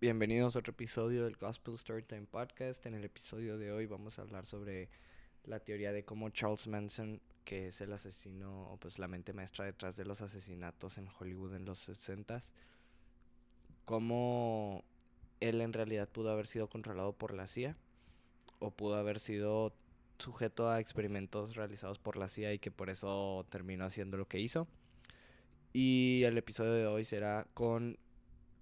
Bienvenidos a otro episodio del Gospel Storytime Podcast. En el episodio de hoy vamos a hablar sobre la teoría de cómo Charles Manson, que es el asesino o pues la mente maestra detrás de los asesinatos en Hollywood en los 60 cómo él en realidad pudo haber sido controlado por la CIA o pudo haber sido sujeto a experimentos realizados por la CIA y que por eso terminó haciendo lo que hizo. Y el episodio de hoy será con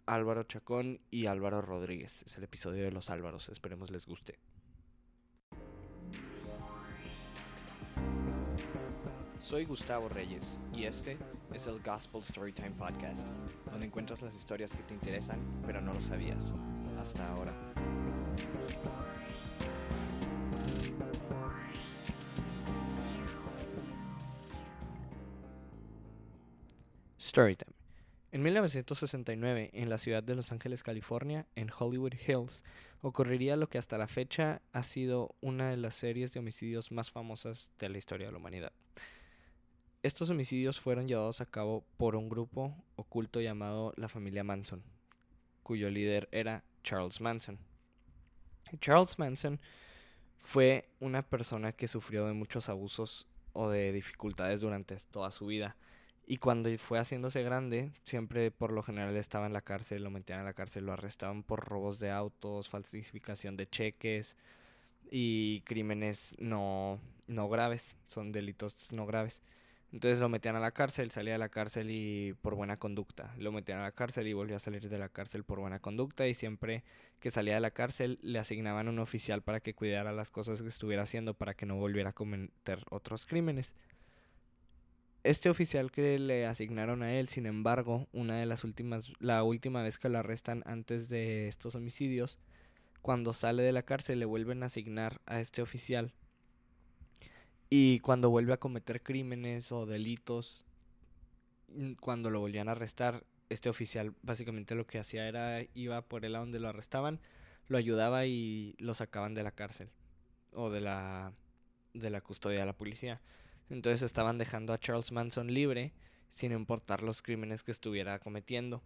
Álvaro Chacón y Álvaro Rodríguez. Es el episodio de los Álvaros. Esperemos les guste. Soy Gustavo Reyes y este es el Gospel Storytime Podcast, donde encuentras las historias que te interesan pero no lo sabías hasta ahora. Storytime. En 1969, en la ciudad de Los Ángeles, California, en Hollywood Hills, ocurriría lo que hasta la fecha ha sido una de las series de homicidios más famosas de la historia de la humanidad. Estos homicidios fueron llevados a cabo por un grupo oculto llamado la familia Manson, cuyo líder era Charles Manson. Charles Manson fue una persona que sufrió de muchos abusos o de dificultades durante toda su vida y cuando fue haciéndose grande, siempre por lo general estaba en la cárcel, lo metían en la cárcel, lo arrestaban por robos de autos, falsificación de cheques y crímenes no, no graves, son delitos no graves. Entonces lo metían a la cárcel, salía de la cárcel y por buena conducta. Lo metían a la cárcel y volvió a salir de la cárcel por buena conducta y siempre que salía de la cárcel le asignaban un oficial para que cuidara las cosas que estuviera haciendo para que no volviera a cometer otros crímenes. Este oficial que le asignaron a él, sin embargo, una de las últimas, la última vez que lo arrestan antes de estos homicidios, cuando sale de la cárcel le vuelven a asignar a este oficial. Y cuando vuelve a cometer crímenes o delitos, mm, cuando lo volvían a arrestar, este oficial básicamente lo que hacía era iba por él a donde lo arrestaban, lo ayudaba y lo sacaban de la cárcel o de la de la custodia de la policía. Entonces estaban dejando a Charles Manson libre sin importar los crímenes que estuviera cometiendo.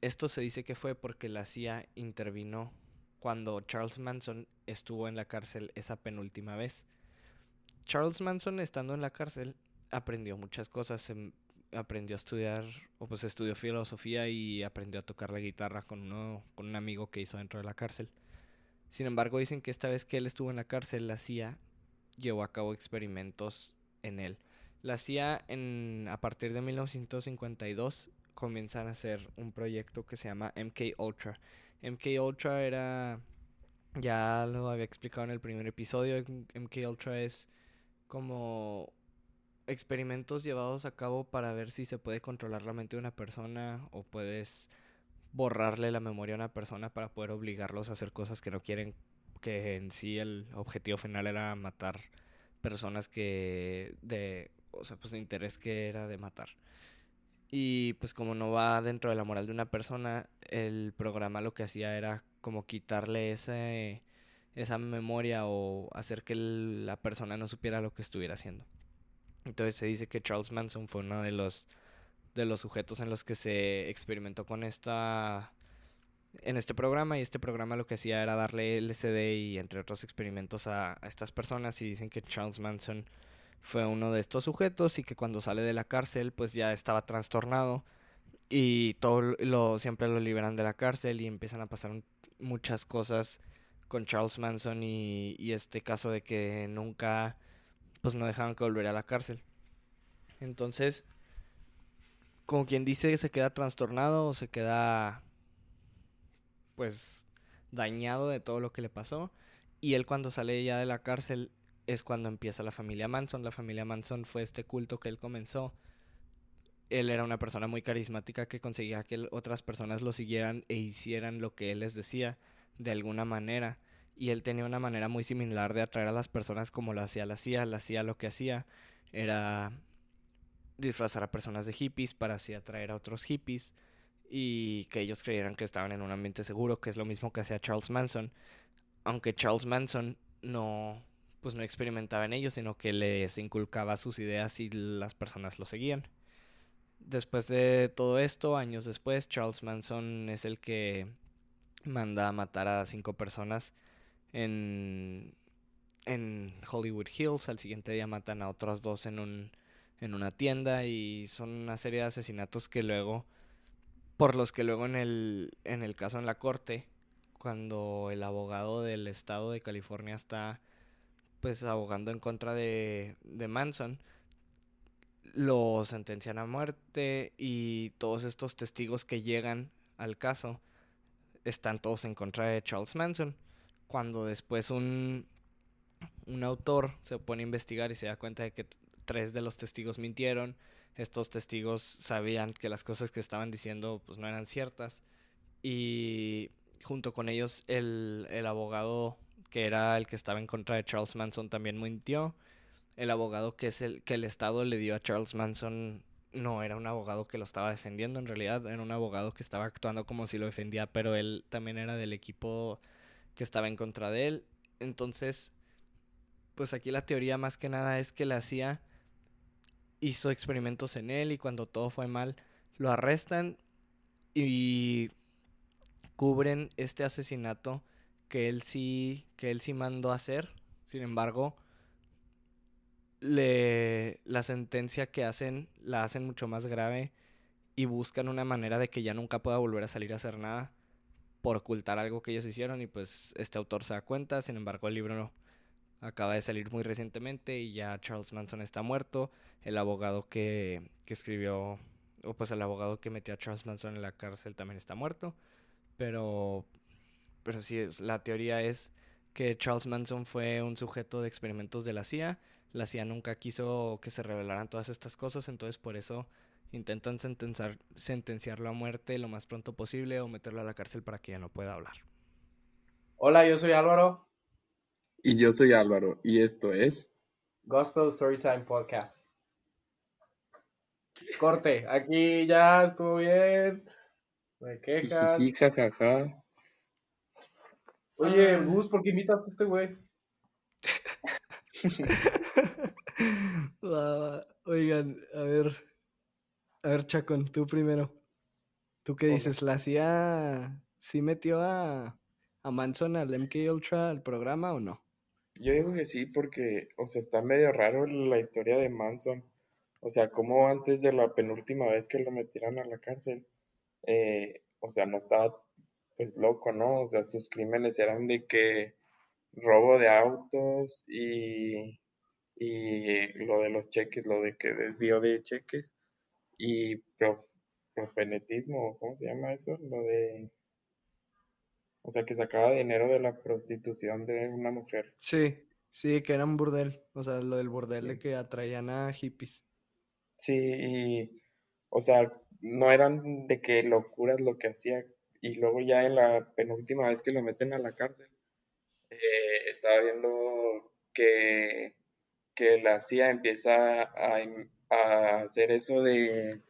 Esto se dice que fue porque la CIA intervino cuando Charles Manson estuvo en la cárcel esa penúltima vez. Charles Manson estando en la cárcel aprendió muchas cosas, em, aprendió a estudiar, o pues estudió filosofía y aprendió a tocar la guitarra con, uno, con un amigo que hizo dentro de la cárcel. Sin embargo, dicen que esta vez que él estuvo en la cárcel, la CIA llevó a cabo experimentos en él. La CIA en, a partir de 1952 comienzan a hacer un proyecto que se llama MK Ultra. MK Ultra era ya lo había explicado en el primer episodio, MK Ultra es como experimentos llevados a cabo para ver si se puede controlar la mente de una persona o puedes borrarle la memoria a una persona para poder obligarlos a hacer cosas que no quieren, que en sí el objetivo final era matar personas que de, o sea, pues de interés que era de matar. Y pues como no va dentro de la moral de una persona, el programa lo que hacía era como quitarle ese, esa memoria o hacer que la persona no supiera lo que estuviera haciendo. Entonces se dice que Charles Manson fue uno de los de los sujetos en los que se experimentó con esta en este programa y este programa lo que hacía era darle LSD y entre otros experimentos a, estas personas y dicen que Charles Manson fue uno de estos sujetos y que cuando sale de la cárcel pues ya estaba trastornado y todo lo siempre lo liberan de la cárcel y empiezan a pasar muchas cosas con Charles Manson y, y este caso de que nunca pues no dejaban que volviera a la cárcel. Entonces como quien dice se queda trastornado o se queda pues dañado de todo lo que le pasó. Y él cuando sale ya de la cárcel es cuando empieza la familia Manson. La familia Manson fue este culto que él comenzó. Él era una persona muy carismática que conseguía que otras personas lo siguieran e hicieran lo que él les decía de alguna manera. Y él tenía una manera muy similar de atraer a las personas como lo hacía la CIA. La CIA lo que hacía era disfrazar a personas de hippies para así atraer a otros hippies y que ellos creyeran que estaban en un ambiente seguro, que es lo mismo que hacía Charles Manson, aunque Charles Manson no pues no experimentaba en ellos, sino que les inculcaba sus ideas y las personas lo seguían. Después de todo esto, años después, Charles Manson es el que manda a matar a cinco personas en, en Hollywood Hills. Al siguiente día matan a otros dos en, un, en una tienda y son una serie de asesinatos que luego, por los que luego en el, en el caso en la corte, cuando el abogado del estado de California está pues abogando en contra de, de Manson, lo sentencian a muerte y todos estos testigos que llegan al caso están todos en contra de Charles Manson. Cuando después un, un autor se pone a investigar y se da cuenta de que tres de los testigos mintieron, estos testigos sabían que las cosas que estaban diciendo pues no eran ciertas y junto con ellos el, el abogado que era el que estaba en contra de Charles Manson también mintió el abogado que es el que el Estado le dio a Charles Manson no era un abogado que lo estaba defendiendo, en realidad era un abogado que estaba actuando como si lo defendía, pero él también era del equipo que estaba en contra de él. Entonces, pues aquí la teoría más que nada es que la CIA hizo experimentos en él y cuando todo fue mal, lo arrestan y cubren este asesinato que él sí que él sí mandó hacer. Sin embargo, le, la sentencia que hacen la hacen mucho más grave y buscan una manera de que ya nunca pueda volver a salir a hacer nada por ocultar algo que ellos hicieron y pues este autor se da cuenta, sin embargo el libro no, acaba de salir muy recientemente y ya Charles Manson está muerto, el abogado que, que escribió, o pues el abogado que metió a Charles Manson en la cárcel también está muerto, pero, pero sí, es, la teoría es que Charles Manson fue un sujeto de experimentos de la CIA, la CIA nunca quiso que se revelaran todas estas cosas, entonces por eso intentan sentenciar, sentenciarlo a muerte lo más pronto posible o meterlo a la cárcel para que ya no pueda hablar. Hola, yo soy Álvaro. Y yo soy Álvaro, y esto es Gospel Storytime Podcast. Corte, aquí ya estuvo bien. Me quejas. Jajaja. Oye, Gus, ¿por qué invitaste a este güey? Ah, Oigan, a ver. A ver, Chacón, tú primero. ¿Tú qué dices? ¿La CIA sí metió a, a Manson al MK Ultra al programa o no? Yo digo que sí, porque, o sea, está medio raro la historia de Manson. O sea, como antes de la penúltima vez que lo metieron a la cárcel, eh, o sea, no estaba pues loco, ¿no? O sea, sus crímenes eran de que robo de autos y, y lo de los cheques, lo de que desvío de cheques y prof, profenetismo, ¿cómo se llama eso? Lo de... O sea, que sacaba dinero de la prostitución de una mujer. Sí, sí, que era un burdel. O sea, lo del burdel de que atraían a hippies. Sí, y, o sea, no eran de que locuras lo que hacía. Y luego ya en la penúltima vez que lo meten a la cárcel, eh, estaba viendo que, que la CIA empieza a, a hacer eso de,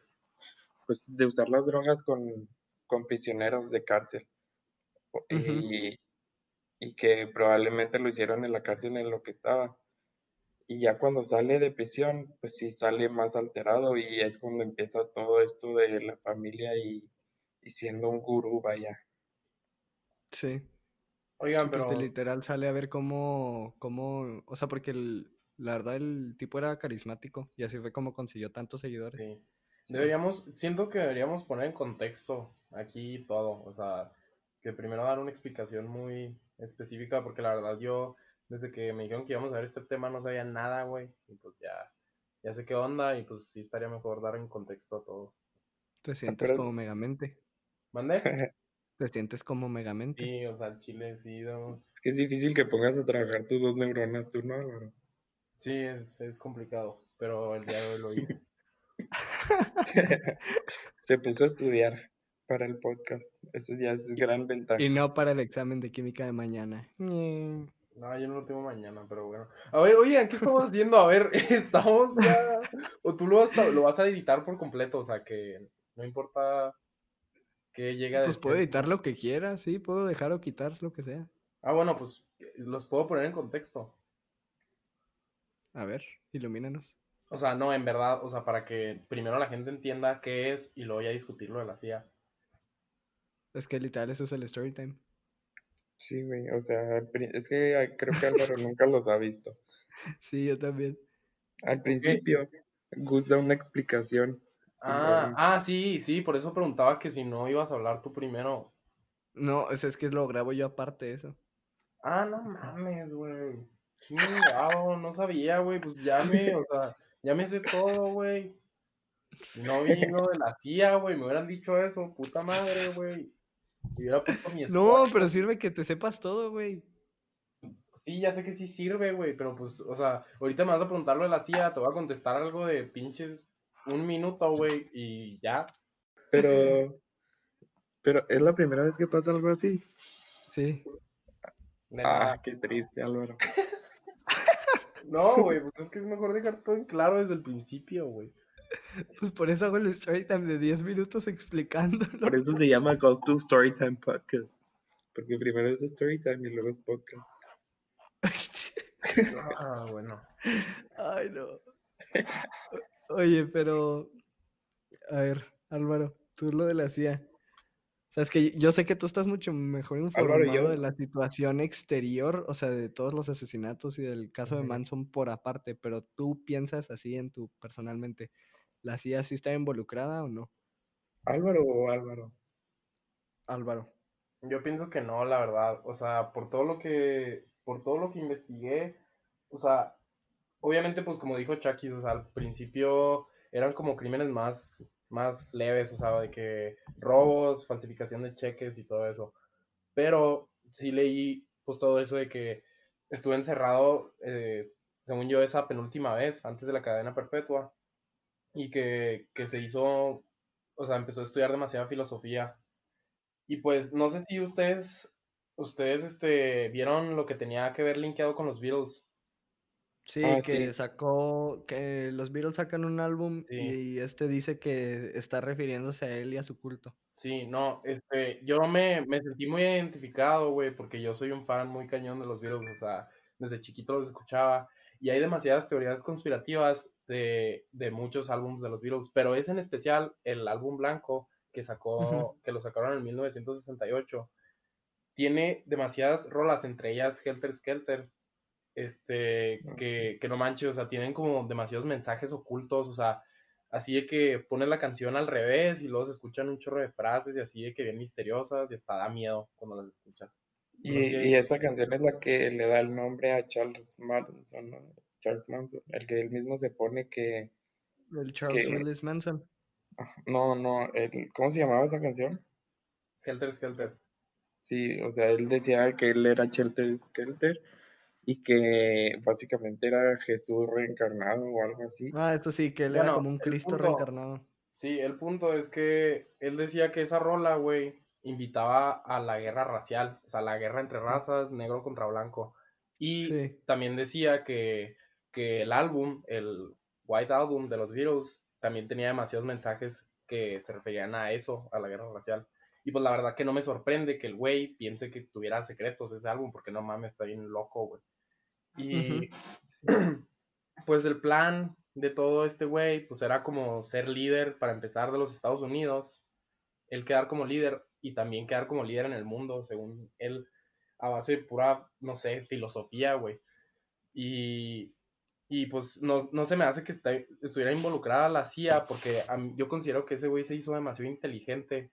pues, de usar las drogas con, con prisioneros de cárcel. Y, y que probablemente lo hicieron en la cárcel en lo que estaba. Y ya cuando sale de prisión, pues sí sale más alterado y es cuando empieza todo esto de la familia y, y siendo un gurú, vaya. Sí. Oigan, Pues pero literal sale a ver cómo, cómo, o sea, porque el, la verdad el tipo era carismático y así fue como consiguió tantos seguidores. sí. Deberíamos, siento que deberíamos poner en contexto aquí todo. O sea, que primero dar una explicación muy específica, porque la verdad yo, desde que me dijeron que íbamos a ver este tema, no sabía nada, güey. Y pues ya, ya sé qué onda y pues sí estaría mejor dar en contexto a todo. Te sientes pero- como Megamente. ¿Mande? Te sientes como Megamente. Sí, o sea, el chile sí, damos... Es que es difícil que pongas a trabajar tus dos neuronas, tú no, Álvaro? Sí, es, es complicado, pero el día de hoy lo hice. Se puso a estudiar para el podcast. Eso ya es gran ventaja. Y no para el examen de química de mañana. Ñe. No, yo no lo tengo mañana, pero bueno. A ver, oigan, ¿qué estamos haciendo? A ver, estamos ya... O tú lo vas, a, lo vas a editar por completo, o sea, que no importa que llegue a Pues puedo después. editar lo que quiera, sí, puedo dejar o quitar lo que sea. Ah, bueno, pues los puedo poner en contexto. A ver, ilumínanos. O sea, no, en verdad, o sea, para que primero la gente entienda qué es y luego ya discutirlo de la CIA. Es que literal eso es el story time. Sí, güey, o sea, es que creo que Álvaro nunca los ha visto. Sí, yo también. Al principio, Gus da una explicación. Ah, ah, sí, sí, por eso preguntaba que si no ibas a hablar tú primero. No, es, es que lo grabo yo aparte de eso. Ah, no mames, güey. Chingado, no sabía, güey. Pues ya me, o sea, ya me sé todo, güey. No vi lo de la CIA, güey. Me hubieran dicho eso, puta madre, güey. Y hubiera puesto mi No, pero sirve que te sepas todo, güey. Sí, ya sé que sí sirve, güey. Pero pues, o sea, ahorita me vas a preguntar lo de la CIA. Te voy a contestar algo de pinches un minuto, güey. Y ya. Pero, pero es la primera vez que pasa algo así. Sí. Ah, qué triste, Álvaro. No, güey, pues es que es mejor dejar todo en claro desde el principio, güey. Pues por eso hago el story time de 10 minutos explicándolo. Por eso se llama Ghost to Storytime Podcast. Porque primero es Storytime y luego es podcast. Ah, bueno. Ay, no. Oye, pero. A ver, Álvaro, tú lo de la CIA. O sea, es que yo sé que tú estás mucho mejor Álvaro, informado yo- de la situación exterior, o sea, de todos los asesinatos y del caso de. Manson por aparte, pero tú piensas así en tu personalmente. ¿La CIA sí está involucrada o no? Álvaro o Álvaro. Álvaro. Yo pienso que no, la verdad. O sea, por todo lo que, por todo lo que investigué, o sea, obviamente, pues como dijo Chucky, o sea, al principio eran como crímenes más, más leves, o sea, de que robos, falsificación de cheques y todo eso. Pero sí leí, pues todo eso de que estuve encerrado, eh, según yo, esa penúltima vez, antes de la cadena perpetua, y que, que se hizo, o sea, empezó a estudiar demasiada filosofía. Y pues no sé si ustedes, ustedes este, vieron lo que tenía que ver linkeado con los Beatles. Sí, Ah, que sí. sacó, que los Beatles sacan un álbum Sí. y este dice que está refiriéndose a él y a su culto. Sí, no, este, yo me, me sentí muy identificado, güey, porque yo soy un fan muy cañón de los Beatles, o sea, desde chiquito los escuchaba, y hay demasiadas teorías conspirativas de, de muchos álbumes de los Beatles, pero es en especial el álbum blanco que sacó, que lo sacaron en 1968, tiene demasiadas rolas, entre ellas Helter Skelter, este, que, que no manches, o sea, tienen como demasiados mensajes ocultos, o sea, así de que pones la canción al revés y luego se escuchan un chorro de frases y así de que bien misteriosas y hasta da miedo cuando las escuchas. Y, y esa canción es la que le da el nombre a Charles Manson, ¿no? Charles Manson, el que él mismo se pone que... El Charles Que- Willis Manson. No, no, el- ¿cómo se llamaba esa canción? Helter Skelter. Sí, o sea, él decía que él era Shelter Skelter y que básicamente era Jesús reencarnado o algo así. Ah, esto sí, que él era como un Cristo punto- reencarnado. Sí, el punto es que él decía que esa rola, güey, invitaba a la guerra racial, o sea, la guerra entre razas, negro contra blanco. Y Sí. también decía que, que el álbum, el White Album de los Beatles, también tenía demasiados mensajes que se referían a eso, a la guerra racial. Y pues la verdad que no me sorprende que el güey piense que tuviera secretos ese álbum, porque no mames, está bien loco, güey. Y pues el plan de todo este güey, pues era como ser líder para empezar de los Estados Unidos, él quedar como líder y también quedar como líder en el mundo, según él, a base de pura, no sé, filosofía, güey. Y, y pues no, no se me hace que está- estuviera involucrada la CIA, porque a mí- yo considero que ese güey se hizo demasiado inteligente,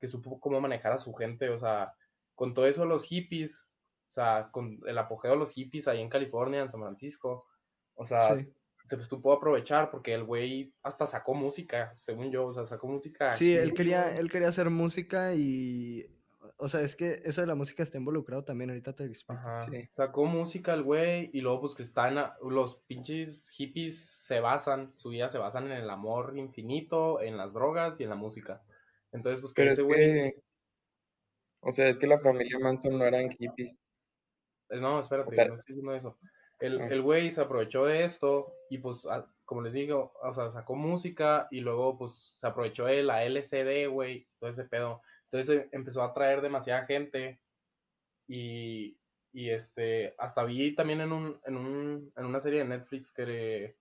que supo cómo manejar a su gente, o sea, con todo eso los hippies, o sea, con el apogeo de los hippies ahí en California, en San Francisco, o sea, Sí. se supo aprovechar porque el güey hasta sacó música, según yo, o sea, sacó música. Sí, él quería, él quería hacer música y, o sea, es que eso de la música está involucrado también, ahorita te lo explico. Ajá. Sí. Sacó música el güey y luego pues que están a- los pinches hippies se basan, su vida se basan en el amor infinito, en las drogas y en la música. Entonces pues que Pero ese es güey, que, o sea, es que la familia Manson no eran hippies. eh, no, espérate, o sea- no estoy diciendo eso. El, Ah. el güey se aprovechó de esto y pues a- como les digo, o sea, sacó música y luego pues se aprovechó de la LCD, güey, todo ese pedo. Entonces empezó a traer demasiada gente y, y este, hasta vi también en, un, en, un, en una serie de Netflix que,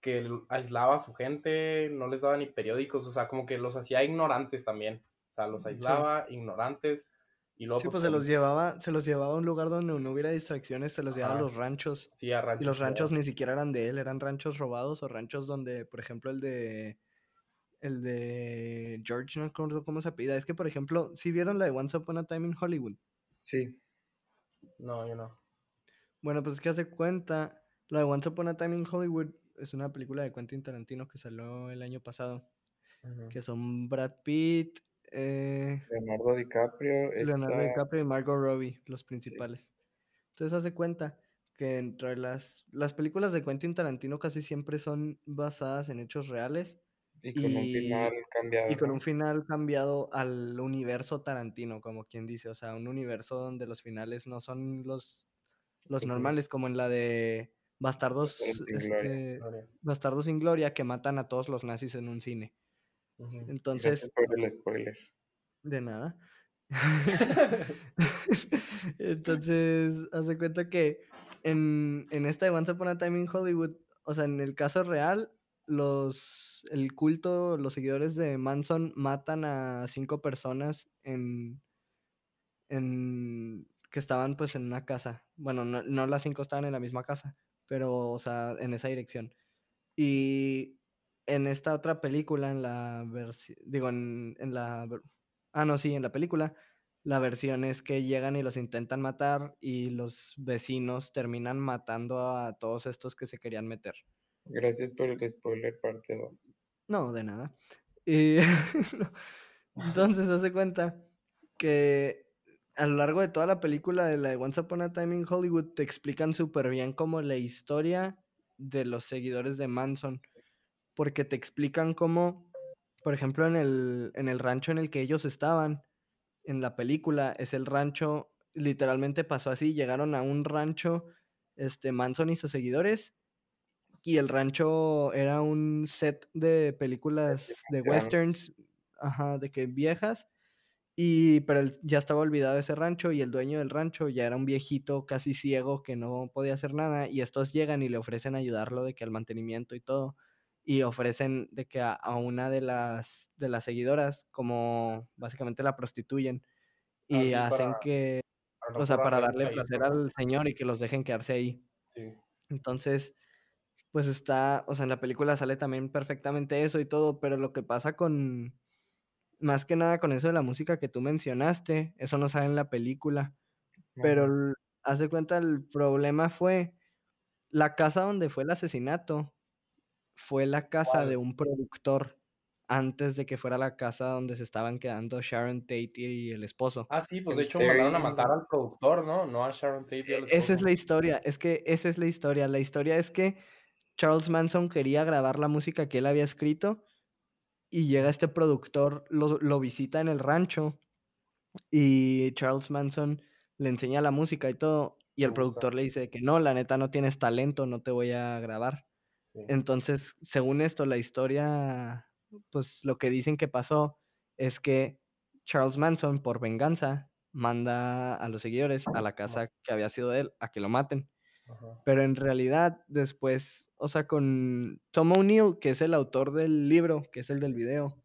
que aislaba a su gente, no les daba ni periódicos, o sea, como que los hacía ignorantes también, sea, los aislaba, ignorantes, y luego... Sí, pues se los llevaba, se los llevaba a un lugar donde no hubiera distracciones, se los llevaba a los ranchos. Sí, a ranchos. Y los ranchos robados. ni siquiera eran de él, eran ranchos robados o ranchos donde, por ejemplo, el de el de George, no me acuerdo cómo se apellida. Es que, por ejemplo, si vieron la de Once Upon a Time in Hollywood. Sí, No, yo no. Bueno, pues es que hace cuenta, la de Once Upon a Time in Hollywood es una película de Quentin Tarantino que salió el año pasado, que son Brad Pitt, eh, Leonardo DiCaprio, Leonardo DiCaprio y Margot Robbie, los principales. Entonces hace cuenta que entre las, las películas de Quentin Tarantino casi siempre son basadas en hechos reales y con un final cambiado. y con ¿no? un final cambiado al universo Tarantino, como quien dice, o sea, un universo donde los finales no son los, los normales, como en la de Bastardos, Bastardos sin Gloria. este, Gloria. Bastardos sin Gloria, que matan a todos los nazis en un cine. Entonces, por el spoiler. de nada. Entonces, hace cuenta que en, en esta de Once Upon a Time in Hollywood, o sea, en el caso real, los el culto, los seguidores de Manson matan a cinco personas en, en que estaban pues en una casa. Bueno, no, no las cinco estaban en la misma casa, pero o sea, en esa dirección. Y en esta otra película, en la versión, digo, en, en la... Ah, no, sí, en la película, la versión es que llegan y los intentan matar y los vecinos terminan matando a todos estos que se querían meter. Gracias por el spoiler parte 2. No, de nada. Y entonces, hace cuenta que a lo largo de toda la película de la de Once Upon a Time in Hollywood te explican súper bien como la historia de los seguidores de Manson. Porque te explican cómo, por ejemplo, en el, en el rancho en el que ellos estaban, en la película, es el rancho, literalmente pasó así, llegaron a un rancho, este, Manson y sus seguidores, y el rancho era un set de películas de westerns, ajá, de que viejas, y pero él ya estaba olvidado ese rancho y el dueño del rancho ya era un viejito casi ciego que no podía hacer nada y estos llegan y le ofrecen ayudarlo de que al mantenimiento y todo y ofrecen de que a, a una de las de las seguidoras como básicamente la prostituyen y sí, hacen para- que Para o sea para darle y placer al señor y que los dejen quedarse ahí Sí. entonces, pues está, o sea, en la película sale también perfectamente eso y todo, pero lo que pasa con, más que nada con eso de la música que tú mencionaste, eso no sale en la película, pero el- haz de cuenta, el problema fue la casa donde fue el asesinato, fue la casa de un productor antes de que fuera la casa donde se estaban quedando Sharon Tate y el esposo. Ah, sí, pues de hecho mandaron a matar al productor, ¿no? No a Sharon Tate y al E- Esa es esposo. la historia, es que esa es la historia. La historia es que Charles Manson quería grabar la música que él había escrito y llega este productor, lo, lo visita en el rancho y Charles Manson le enseña la música y todo y el productor le dice que no, la neta no tienes talento, no te voy a grabar. Sí. Entonces, según esto, la historia, pues lo que dicen que pasó es que Charles Manson, por venganza, manda a los seguidores a la casa que había sido de él a que lo maten. Ajá. Pero en realidad, después, o sea, con Tom O'Neill, que es el autor del libro, que es el del video,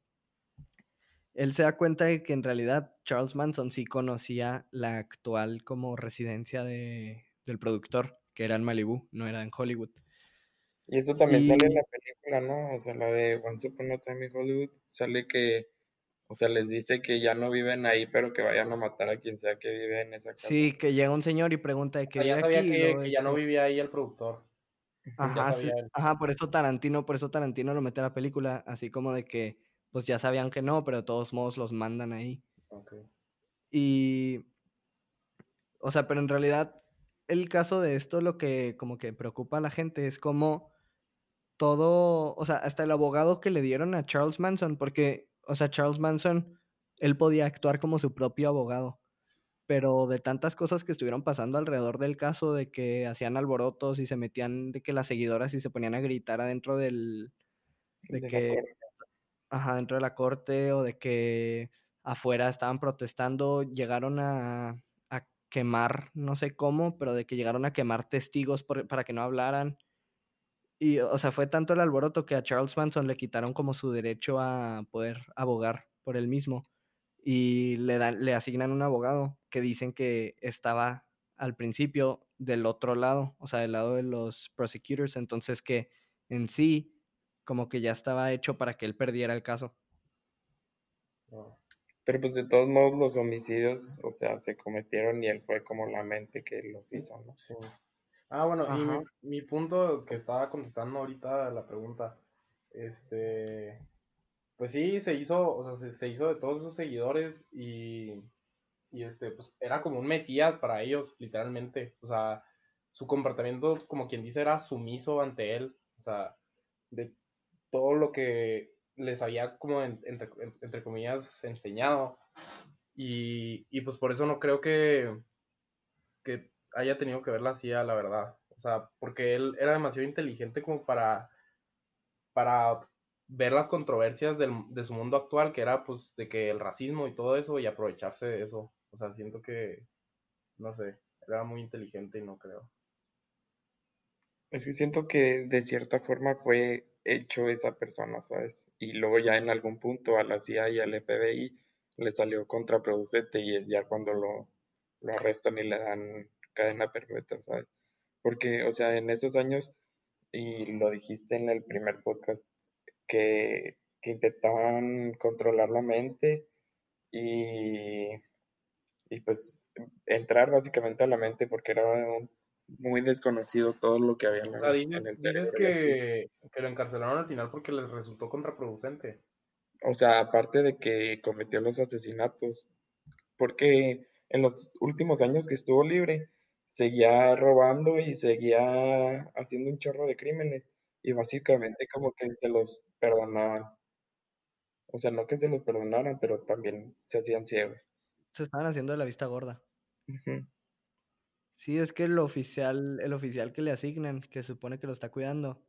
él se da cuenta de que en realidad Charles Manson sí conocía la actual como residencia de, del productor, que era en Malibu, no era en Hollywood. Y eso también sale en la película, ¿no? O sea, la de Once Upon a Time in Hollywood, sale que, o sea, les dice que ya no viven ahí, pero que vayan a matar a quien sea que vive en esa casa. Sí, que llega un señor y pregunta de sea, ya vive sabía aquí. que, ya no vivía ahí el productor. Ajá, sí, ajá, por eso Tarantino, por eso Tarantino lo mete a la película, así como de que, pues ya sabían que no, pero de todos modos los mandan ahí. Ok. Y, o sea, pero en realidad el caso de esto lo que como que preocupa a la gente es como todo, o sea, hasta el abogado que le dieron a Charles Manson, porque, o sea, Charles Manson, él podía actuar como su propio abogado, pero de tantas cosas que estuvieron pasando alrededor del caso, de que hacían alborotos y se metían, de que las seguidoras y se ponían a gritar adentro del, de que, ajá, dentro de la corte o de que afuera estaban protestando, llegaron a, a quemar, no sé cómo, pero de que llegaron a quemar testigos por- para que no hablaran. Y, o sea, fue tanto el alboroto que a Charles Manson le quitaron como su derecho a poder abogar por él mismo. y le, dan, le asignan un abogado que dicen que estaba al principio del otro lado, o sea, del lado de los prosecutors, entonces que en sí como que ya estaba hecho para que él perdiera el caso. Pero pues de todos modos los homicidios, o sea, se cometieron y él fue como la mente que los hizo, ¿no? Sí. Ah, bueno, y mi, mi, punto que estaba contestando ahorita la pregunta, este, pues sí, se hizo, o sea, se, hizo de todos esos seguidores y, y este, pues era como un mesías para ellos, literalmente, o sea, su comportamiento, como quien dice, era sumiso ante él, o sea, de todo lo que les había como entre, comillas enseñado. Y, y, pues por eso no creo que, que haya tenido que ver la CIA, la verdad. O sea, porque él era demasiado inteligente como para, para ver las controversias del, de su mundo actual, que era pues de que el racismo y todo eso, y aprovecharse de eso. O sea, siento que, no sé, era muy inteligente y no creo. Es que siento que de cierta forma fue hecho esa persona, ¿sabes? Y luego ya en algún punto a la CIA y al FBI le salió contraproducente y es ya cuando lo, lo arrestan y le dan cadena perpetua, ¿sabes? Porque, o sea, en esos años, y lo dijiste en el primer podcast, que, que intentaban controlar la mente y, y pues entrar básicamente a la mente porque era un muy desconocido todo lo que había en, el dices que, que, lo encarcelaron al final porque les resultó contraproducente. O sea, aparte de que cometió los asesinatos, porque en los últimos años que estuvo libre, seguía robando y seguía haciendo un chorro de crímenes y básicamente como que se los perdonaban. O sea, no que se los perdonaran, pero también se hacían ciegos. Se estaban haciendo de la vista gorda. Sí, es que el oficial, el oficial que le asignan, que supone que lo está cuidando,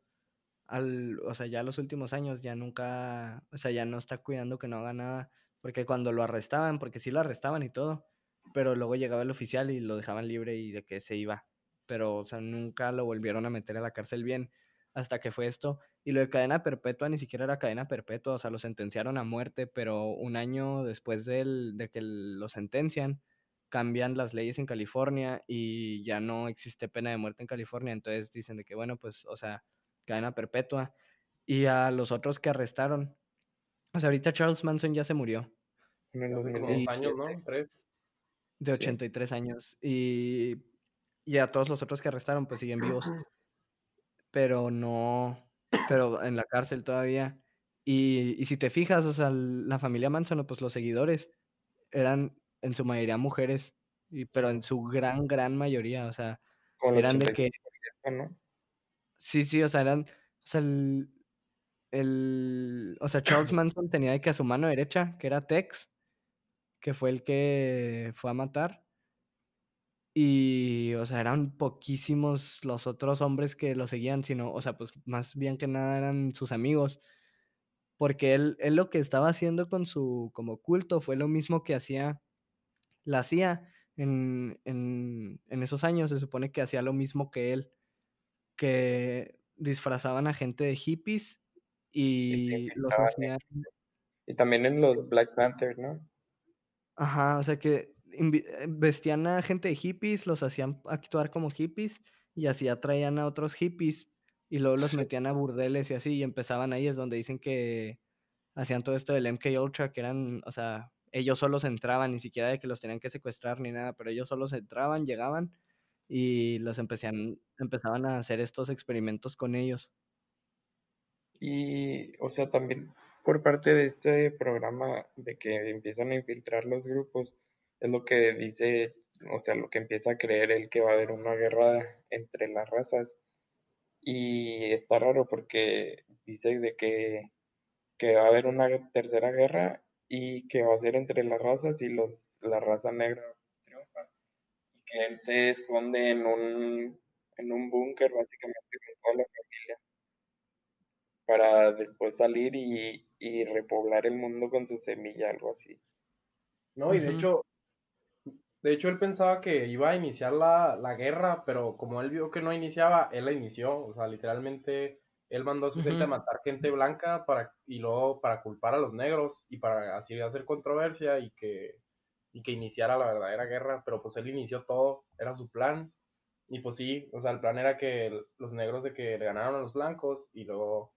al, o sea, ya los últimos años ya nunca, o sea, ya no está cuidando que no haga nada, porque cuando lo arrestaban, porque sí lo arrestaban y todo, pero luego llegaba el oficial y lo dejaban libre y de que se iba, pero, o sea, nunca lo volvieron a meter a la cárcel bien hasta que fue esto. Y lo de cadena perpetua ni siquiera era cadena perpetua, o sea, lo sentenciaron a muerte, pero un año después de que lo sentencian, cambian las leyes en California y ya no existe pena de muerte en California, entonces dicen de que bueno, pues, o sea, cadena perpetua. Y a los otros que arrestaron, o sea, ahorita Charles Manson ya se murió. En años, ¿no? De 83 años. Y, y a todos los otros que arrestaron, pues siguen vivos. Pero no, pero en la cárcel todavía. Y, y si te fijas, o sea, la familia Manson, pues los seguidores eran en su mayoría mujeres, y, pero en su gran, gran mayoría, o sea, eran de que... Sí, sí, o sea, eran, o sea, el, el, o sea, Charles Manson tenía de que a su mano derecha, que era Tex, que fue el que fue a matar, y, o sea, eran poquísimos los otros hombres que lo seguían, sino, o sea, pues más bien que nada eran sus amigos. Porque él, él lo que estaba haciendo con su como culto fue lo mismo que hacía la hacía en, en, en, esos años, se supone que hacía lo mismo que él, que disfrazaban a gente de hippies y, los hacían... Y también en los Black Panther, ¿no? Ajá, o sea que eh, vestían a gente de hippies, los hacían actuar como hippies y así atraían a otros hippies y luego los metían a burdeles y así y empezaban ahí es donde dicen que hacían todo esto del MK Ultra que eran, o sea, ellos solos entraban, ni siquiera de que los tenían que secuestrar ni nada, pero ellos solos entraban, llegaban y los empezaban, empezaban a hacer estos experimentos con ellos. Y, o sea, también por parte de este programa de que empiezan a infiltrar los grupos, es lo que dice, o sea, lo que empieza a creer él que va a haber una guerra entre las razas. Y está raro porque dice de que, que va a haber una tercera guerra y que va a ser entre las razas y los, la raza negra triunfa. Y que él se esconde en un, en un búnker básicamente con toda la familia para después salir y, y, repoblar el mundo con su semilla, algo así. No, y de hecho, de hecho él pensaba que iba a iniciar la, la, guerra, pero como él vio que no iniciaba, él la inició, o sea, literalmente él mandó a su gente a matar gente blanca para, y luego para culpar a los negros y para así hacer controversia y que, y que iniciara la verdadera guerra, pero pues él inició todo, era su plan. Y pues sí, o sea, el plan era que los negros de que le ganaron a los blancos y luego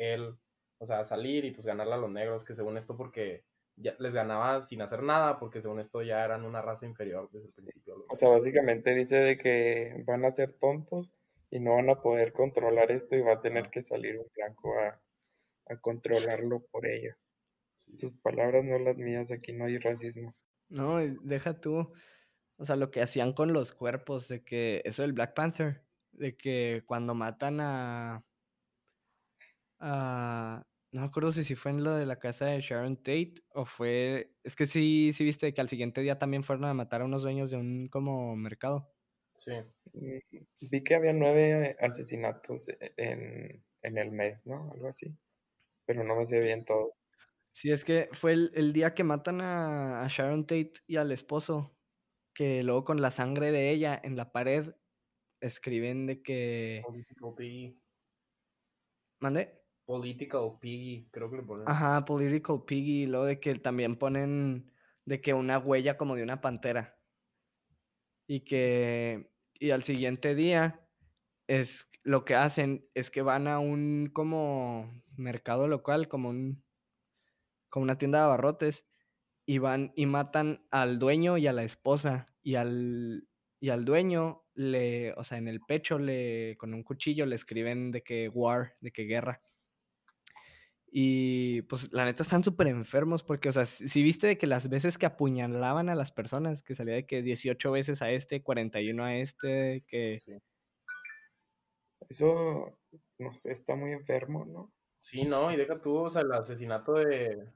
él, o sea, salir y pues ganarle a los negros, que según esto porque ya les ganaba sin hacer nada, porque según esto ya eran una raza inferior desde el principio. O sea, básicamente dice de que van a ser tontos y no van a poder controlar esto y va a tener que salir un blanco a, a controlarlo por ello. Sí. Sus palabras no las mías, aquí no hay racismo. No, deja tú. O sea, lo que hacían con los cuerpos, de que eso del Black Panther, de que cuando matan a. a no me acuerdo si, si fue en lo de la casa de Sharon Tate o fue. Es que sí, sí viste que al siguiente día también fueron a matar a unos dueños de un como mercado. Sí. Mm, Vi que había nueve asesinatos e- en, en el mes, ¿no? Algo así. Pero no me sé bien todos. Sí, es que fue el, el día que matan a, a Sharon Tate y al esposo, que luego con la sangre de ella en la pared escriben de que... ¿Mande? Political Piggy, creo que le ponen. Ajá, Political Piggy, y luego de que también ponen de que una huella como de una pantera. Y que... Y al siguiente día es lo que hacen es que van a un como mercado local, como un como una tienda de abarrotes y van y matan al dueño y a la esposa y al y al dueño le, o sea, en el pecho le con un cuchillo le escriben de que war, de que guerra. Y pues la neta están súper enfermos porque, o sea, si, si viste de que las veces que apuñalaban a las personas, que salía de que 18 veces a este, 41 a este, que... Sí. Eso, no sé, está muy enfermo, ¿no? Sí, no, y deja tú, o sea, el asesinato de.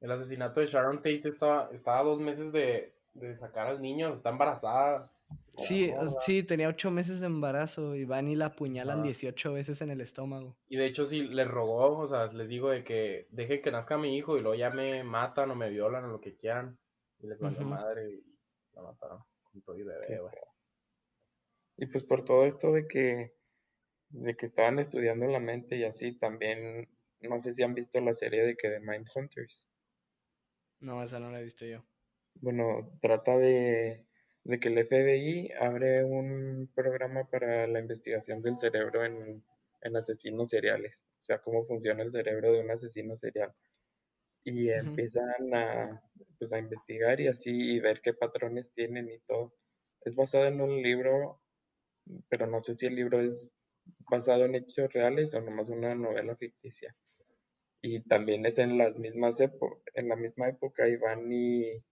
El asesinato de Sharon Tate estaba, estaba a dos meses de, de sacar al niño, está embarazada. Sí, sí, tenía 8 meses de embarazo y van y la apuñalan Ajá. 18 veces en el estómago. Y de hecho, sí, les rogó, o sea, les digo de que dejen que nazca mi hijo y luego ya me matan o me violan o lo que quieran. Y les valió madre y la mataron con todo y bebé, güey. Y pues por todo esto de que, de que estaban estudiando la mente y así, también, no sé si han visto la serie de que de Mindhunters. No, esa no la he visto yo. Bueno, trata de, de que el FBI abre un programa para la investigación del cerebro en, en asesinos seriales. O sea, cómo funciona el cerebro de un asesino serial. Y empiezan a, pues, a investigar y así y ver qué patrones tienen y todo. Es basado en un libro, pero no sé si el libro es basado en hechos reales o nomás una novela ficticia. Y también es en las mismas en la misma época y van y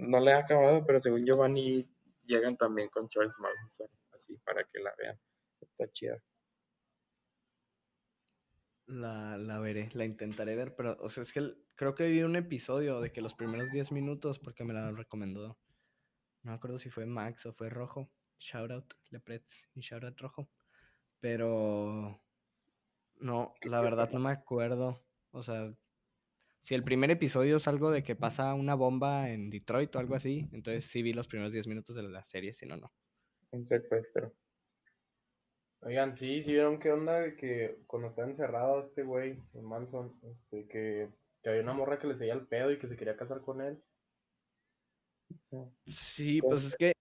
no le he acabado, pero según yo van y llegan también con Charles Manson, así para que la vean. Está chida. La, la veré, la intentaré ver, pero, o sea, es que creo que vi un episodio de que los primeros 10 minutos, porque me la recomendó. No me acuerdo si fue Max o fue Rojo. Shout out, Lepretz y shout out Rojo. Pero, no, la verdad no me acuerdo. O sea, si el primer episodio es algo de que pasa una bomba en Detroit o algo así, entonces sí vi los primeros 10 minutos de la serie, si no, no. Un secuestro. Oigan, sí, sí vieron qué onda de que cuando estaba encerrado este güey, el Manson, este, que, que había una morra que le seguía el pedo y que se quería casar con él. Sí, ¿Cómo pues es que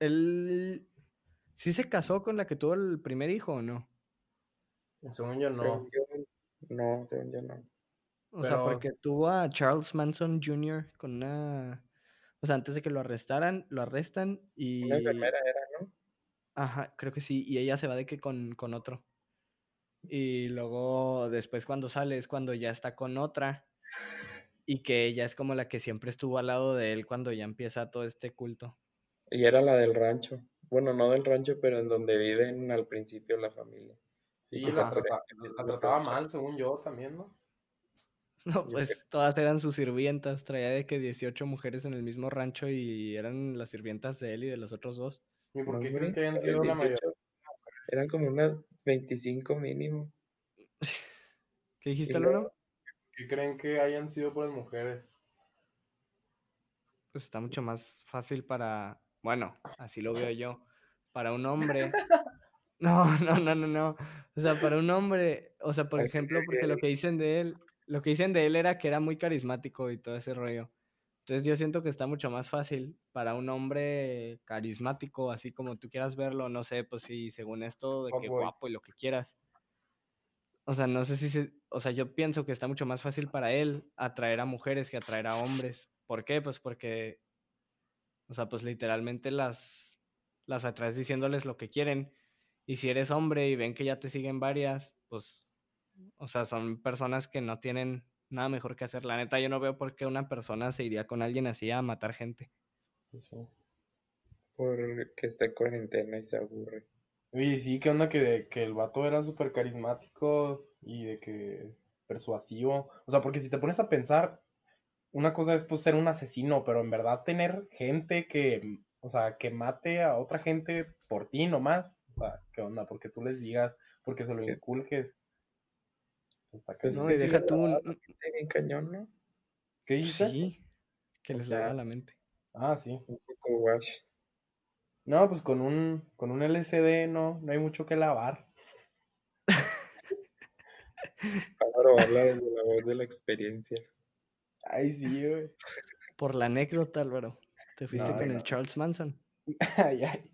él sí se casó con la que tuvo el primer hijo, ¿o no? Según yo no. Según yo, no, según yo no. O sea, porque tuvo a Charles Manson Jr. con una... O sea, antes de que lo arrestaran, lo arrestan y... Una enfermera era, ¿no? Ajá, creo que sí. Y ella se va de que con, con otro. Y luego, después cuando sale, es cuando ya está con otra. Y que ella es como la que siempre estuvo al lado de él cuando ya empieza todo este culto. Y era la del rancho. Bueno, no del rancho, pero en donde viven al principio la familia. Sí, Ajá. la, trata- la trataba mal, según yo también, ¿no? No, pues todas eran sus sirvientas. Traía de que 18 mujeres en el mismo rancho y eran las sirvientas de él y de los otros dos. ¿Y por qué crees que hayan sido la 18 mayoría? Eran como unas 25 mínimo. ¿Qué dijiste, Lolo? ¿Qué creen que hayan sido por las mujeres? Pues está mucho más fácil para, bueno, así lo veo yo, para un hombre No, no, no, no, no. O sea, para un hombre, o sea, por ejemplo, porque lo que dicen de él, lo que dicen de él era que era muy carismático y todo ese rollo. Entonces yo siento que está mucho más fácil para un hombre carismático, así como tú quieras verlo, no sé, pues si según esto de que guapo y lo que quieras. O sea, no sé si se, o sea, yo pienso que está mucho más fácil para él atraer a mujeres que atraer a hombres. ¿Por qué? Pues porque, o sea, pues literalmente las, las atraes diciéndoles lo que quieren. Y si eres hombre y ven que ya te siguen varias, pues, o sea, son personas que no tienen nada mejor que hacer. La neta, yo no veo por qué una persona se iría con alguien así a matar gente. Pues sí. Porque está en cuarentena y se aburre. Oye, sí, ¿qué onda que, que el vato era súper carismático y de que persuasivo? O sea, porque si te pones a pensar, una cosa es pues ser un asesino, pero en verdad tener gente que, o sea, que mate a otra gente por ti nomás. O sea, ¿qué onda? Porque tú les digas, porque se lo inculques. Pues no, y deja tú un... Bien cañón, ¿no? ¿Qué dices? Sí, que les sea, la mente. Ah, sí. Un poco wash. No, pues con un, con un LCD no, no hay mucho que lavar. Para hablar de la voz de la experiencia. Ay, sí, güey. Por la anécdota, Álvaro. Te fuiste con el Charles Manson. ay, ay.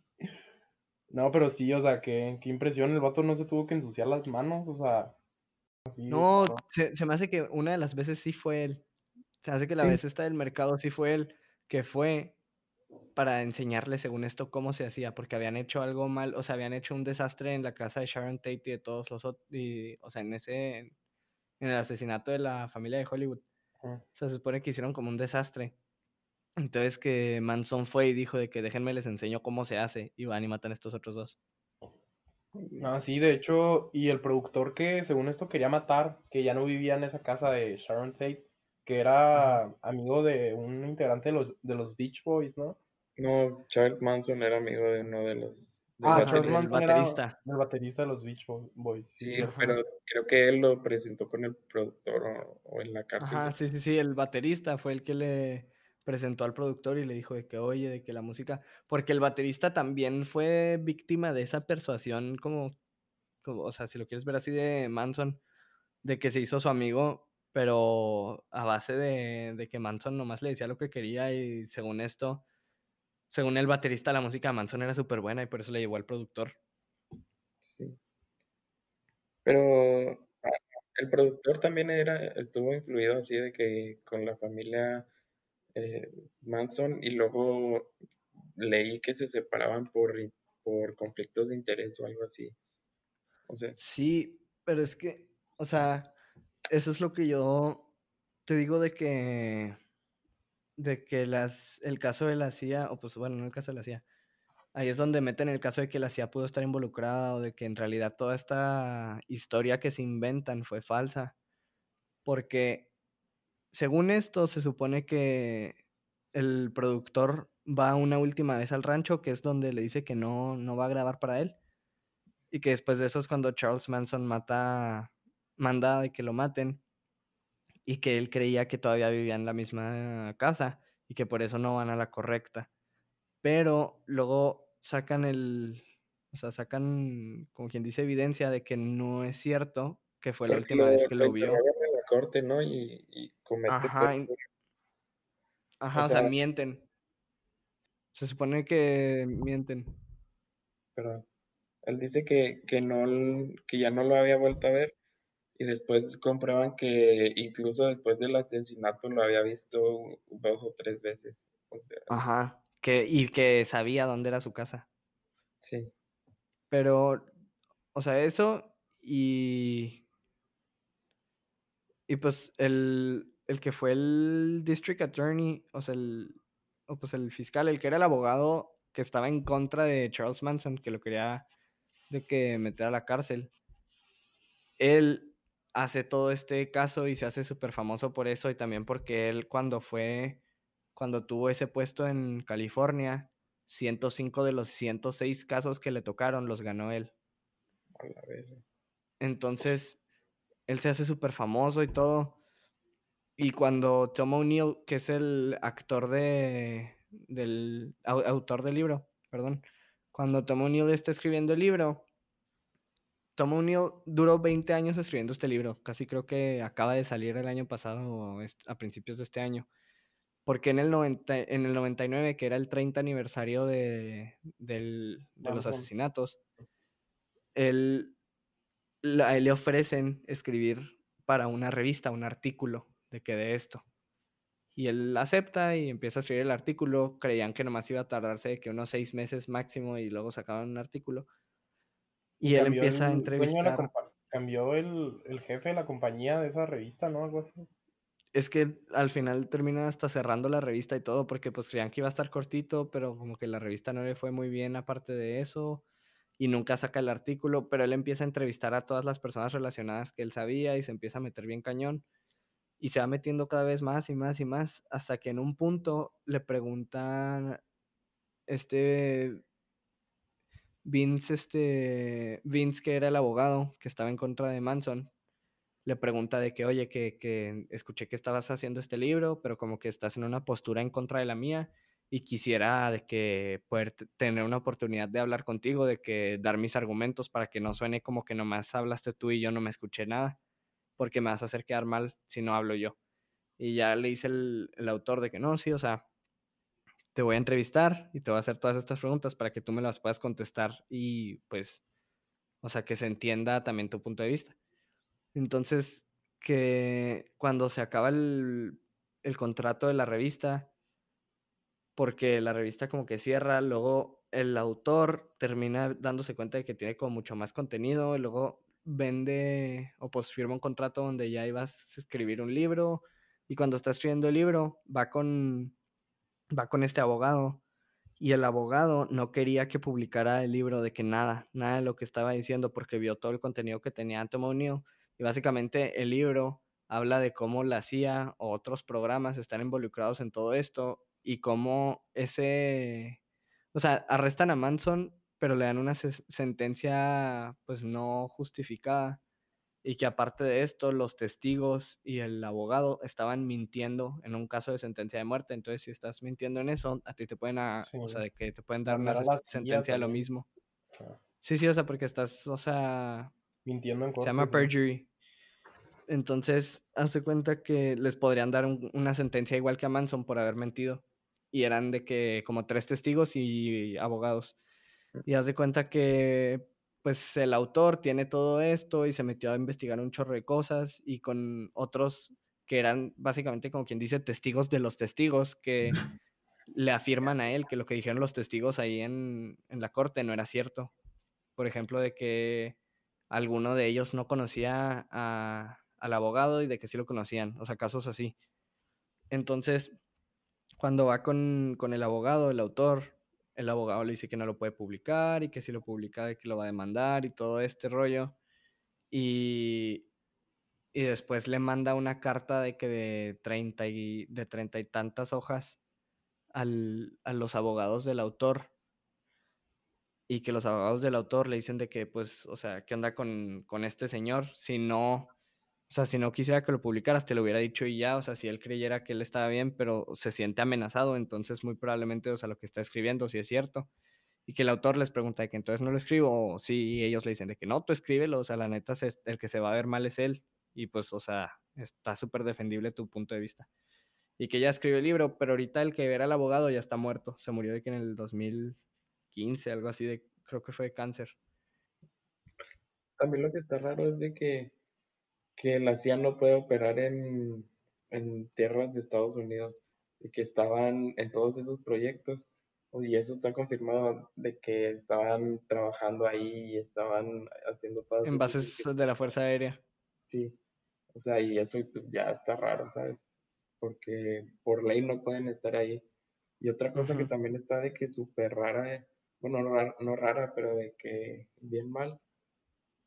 No, pero sí, o sea, qué, qué impresión. El vato no se tuvo que ensuciar las manos, o sea. No, se, se, me hace que una de las veces sí fue él. Se hace que la vez esta del mercado sí fue él, que fue para enseñarle, según esto, cómo se hacía, porque habían hecho algo mal, o sea, habían hecho un desastre en la casa de Sharon Tate y de todos los otros, o sea, en ese, en el asesinato de la familia de Hollywood. O sea, se supone que hicieron como un desastre. Entonces que Manson fue y dijo de que déjenme les enseño cómo se hace y van y matan a estos otros dos. Ah, sí, de hecho, y el productor que según esto quería matar, que ya no vivía en esa casa de Sharon Tate, que era amigo de un integrante de los, de los Beach Boys, ¿no? No, Charles Manson era amigo de uno de los. ah, Charles Manson baterista. Era el baterista de los Beach Boys. Sí, pero creo que él lo presentó con el productor o, en la cárcel. Ajá, sí, sí, sí, el baterista fue el que le presentó al productor y le dijo de que oye, de que la música, porque el baterista también fue víctima de esa persuasión como, como, o sea, si lo quieres ver así de Manson, de que se hizo su amigo, pero a base de, de que Manson nomás le decía lo que quería y según esto, según el baterista, la música de Manson era súper buena y por eso le llevó al productor. Sí. Pero ah, el productor también era, estuvo influido así de que con la familia eh, Manson y luego leí que se separaban por, por conflictos de interés o algo así. O sea. Sí, pero es que, o sea, eso es lo que yo te digo de que de que las, el caso de la CIA, o pues bueno, no el caso de la CIA, ahí es donde meten el caso de que la CIA pudo estar involucrada o de que en realidad toda esta historia que se inventan fue falsa. Porque según esto se supone que el productor va una última vez al rancho, que es donde le dice que no, no va a grabar para él. Y que después de eso es cuando Charles Manson mata, manda de que lo maten y que él creía que todavía vivía en la misma casa y que por eso no van a la correcta. Pero luego sacan el, o sea, sacan, como quien dice, evidencia de que no es cierto, que fue la última vez que lo vio. Corte, ¿no? Y, y Ajá, Ajá, o, sea, mienten. Se supone que mienten. Perdón. Él dice que, que, no, que ya no lo había vuelto a ver y después comprueban que incluso después del asesinato lo había visto dos o tres veces. Ajá, que, y que sabía dónde era su casa. Sí. Pero, o sea, eso y... Y pues el, el que fue el district attorney, o sea, el, o pues el fiscal, el que era el abogado que estaba en contra de Charles Manson, que lo quería de que meter a la cárcel. Él hace todo este caso y se hace súper famoso por eso y también porque él cuando fue, cuando tuvo ese puesto en California, 105 de los 106 casos que le tocaron los ganó él. Entonces, él se hace súper famoso y todo. Y cuando Tom O'Neill, que es el actor de, del autor del libro, perdón, cuando Tom O'Neill está escribiendo el libro, Tom O'Neill duró 20 años escribiendo este libro. Casi creo que acaba de salir el año pasado o a principios de este año. Porque en el, 90, en el 99, que era el 30 aniversario de, del, de los asesinatos, él, le ofrecen escribir para una revista, un artículo de que de esto. Y él acepta y empieza a escribir el artículo. Creían que nomás iba a tardarse de que unos seis meses máximo y luego sacaban un artículo. Y, él empieza a entrevistar. cambió el, el, jefe de la compañía de esa revista, ¿no? Algo así. Es que al final termina hasta cerrando la revista y todo, porque pues creían que iba a estar cortito, pero como que la revista no le fue muy bien aparte de eso, y nunca saca el artículo, pero él empieza a entrevistar a todas las personas relacionadas que él sabía y se empieza a meter bien cañón y se va metiendo cada vez más y más y más hasta que en un punto le preguntan este Vince este Vince que era el abogado que estaba en contra de Manson le pregunta de que oye que, que escuché que estabas haciendo este libro pero como que estás en una postura en contra de la mía y quisiera de que poder tener una oportunidad de hablar contigo, de que dar mis argumentos para que no suene como que nomás hablaste tú y yo no me escuché nada porque me vas a hacer quedar mal si no hablo yo. Y ya le dice el, autor de que no, sí, o sea, te voy a entrevistar y te voy a hacer todas estas preguntas para que tú me las puedas contestar y pues, o sea, que se entienda también tu punto de vista. Entonces, que cuando se acaba el, el contrato de la revista, porque la revista como que cierra, luego el autor termina dándose cuenta de que tiene como mucho más contenido, y luego vende o pues firma un contrato donde ya ibas a escribir un libro y cuando está escribiendo el libro va con va con este abogado y el abogado no quería que publicara el libro de que nada, nada de lo que estaba diciendo porque vio todo el contenido que tenía Anthony O'Neill y básicamente el libro habla de cómo la CIA o otros programas están involucrados en todo esto y cómo ese o sea, arrestan a Manson pero le dan una sentencia pues no justificada y que aparte de esto los testigos y el abogado estaban mintiendo en un caso de sentencia de muerte, entonces si estás mintiendo en eso, a ti te pueden, o sea, de que te pueden dar una sentencia de lo mismo. Sí, sí, o sea, porque estás, o sea, mintiendo en Se llama perjury. Entonces, hace cuenta que les podrían dar una sentencia igual que a Manson por haber mentido. Y eran de que como tres testigos y abogados. Y haz de cuenta que pues el autor tiene todo esto y se metió a investigar un chorro de cosas y con otros que eran básicamente como quien dice testigos de los testigos que le afirman a él que lo que dijeron los testigos ahí en, en la corte no era cierto. Por ejemplo, de que alguno de ellos no conocía a, al abogado y de que sí lo conocían, o sea, casos así. Entonces, cuando va con, con el abogado, el autor, el abogado le dice que no lo puede publicar y que si lo publica que lo va a demandar y todo este rollo. Y, y después le manda una carta de que de treinta y, de treinta y tantas hojas al, a los abogados del autor. Y que los abogados del autor le dicen de que, pues, o sea, ¿qué onda con, con este señor? Si no, o sea, si no quisiera que lo publicaras, te lo hubiera dicho y ya, o sea, si él creyera que él estaba bien, pero se siente amenazado, entonces muy probablemente, o sea, lo que está escribiendo, si es cierto. Y que el autor les pregunta de que entonces no lo escribo, o sí, ellos le dicen de que no, tú escríbelo, o sea, la neta, el que se va a ver mal es él. Y pues, o sea, está súper defendible tu punto de vista. Y que ya escribió el libro, pero ahorita el que era el abogado ya está muerto. Se murió de que en el 2015, algo así, de, creo que fue de cáncer. También lo que está raro es de que que la CIA no puede operar en, tierras de Estados Unidos y que estaban en todos esos proyectos. Y eso está confirmado de que estaban trabajando ahí y estaban haciendo todo. En bases de la Fuerza Aérea. Sí. O sea, y eso pues ya está raro, ¿sabes? Porque por ley no pueden estar ahí. Y otra cosa que también está de que súper rara, eh, bueno, no rara, pero de que bien mal,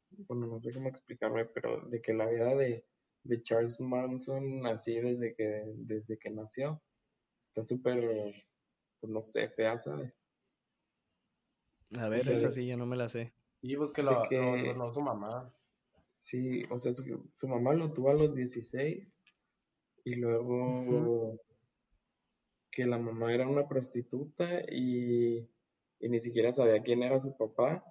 bueno, no sé cómo explicarme, pero de que la vida de, Charles Manson, así desde que, desde que nació, está súper, pues no sé, fea, ¿sabes? A ver, esa sí, ya no me la sé. Y pues que lo, que, su mamá. Sí, o sea, su, mamá lo tuvo a los 16 y luego que la mamá era una prostituta y, y, ni siquiera sabía quién era su papá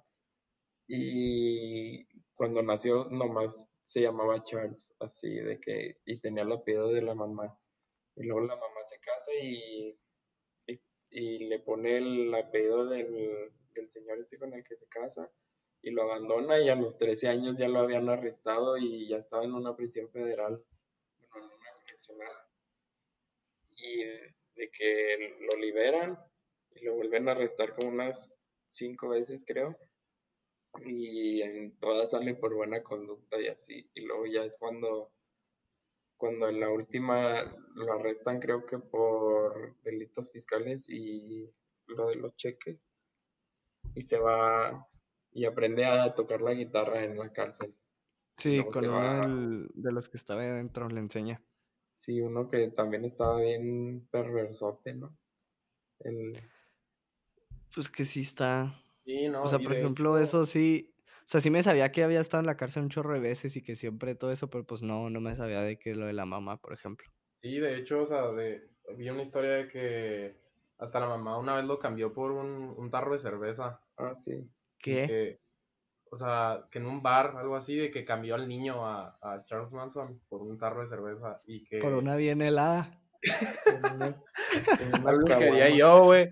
y cuando nació nomás se llamaba Charles, así de que, y tenía el apellido de la mamá. Y luego la mamá se casa y, y, le pone el apellido del, del señor este con el que se casa y lo abandona y a los 13 años ya lo habían arrestado y ya estaba en una prisión federal, bueno, en una. Y de que lo liberan y lo vuelven a arrestar como unas cinco veces creo y en todas sale por buena conducta y así y luego ya es cuando cuando en la última lo arrestan creo que por delitos fiscales y lo de los cheques y se va y aprende a tocar la guitarra en la cárcel. Sí, con uno de los que estaba adentro le enseña. Sí, uno que también estaba bien perversote, ¿no? El... Pues que sí está. Sí, no. O sea, por ejemplo, eso sí. O sea, sí me sabía que había estado en la cárcel un chorro de veces y que siempre todo eso, pero pues no, no me sabía de que lo de la mamá, por ejemplo. Sí, de hecho, o sea, de, vi una historia de que hasta la mamá una vez lo cambió por un, un tarro de cerveza. Ah, sí. ¿Qué? o sea, que en un bar, algo así, de que cambió al niño a, a Charles Manson por un tarro de cerveza y que... Por una bien helada. algo quería yo, güey.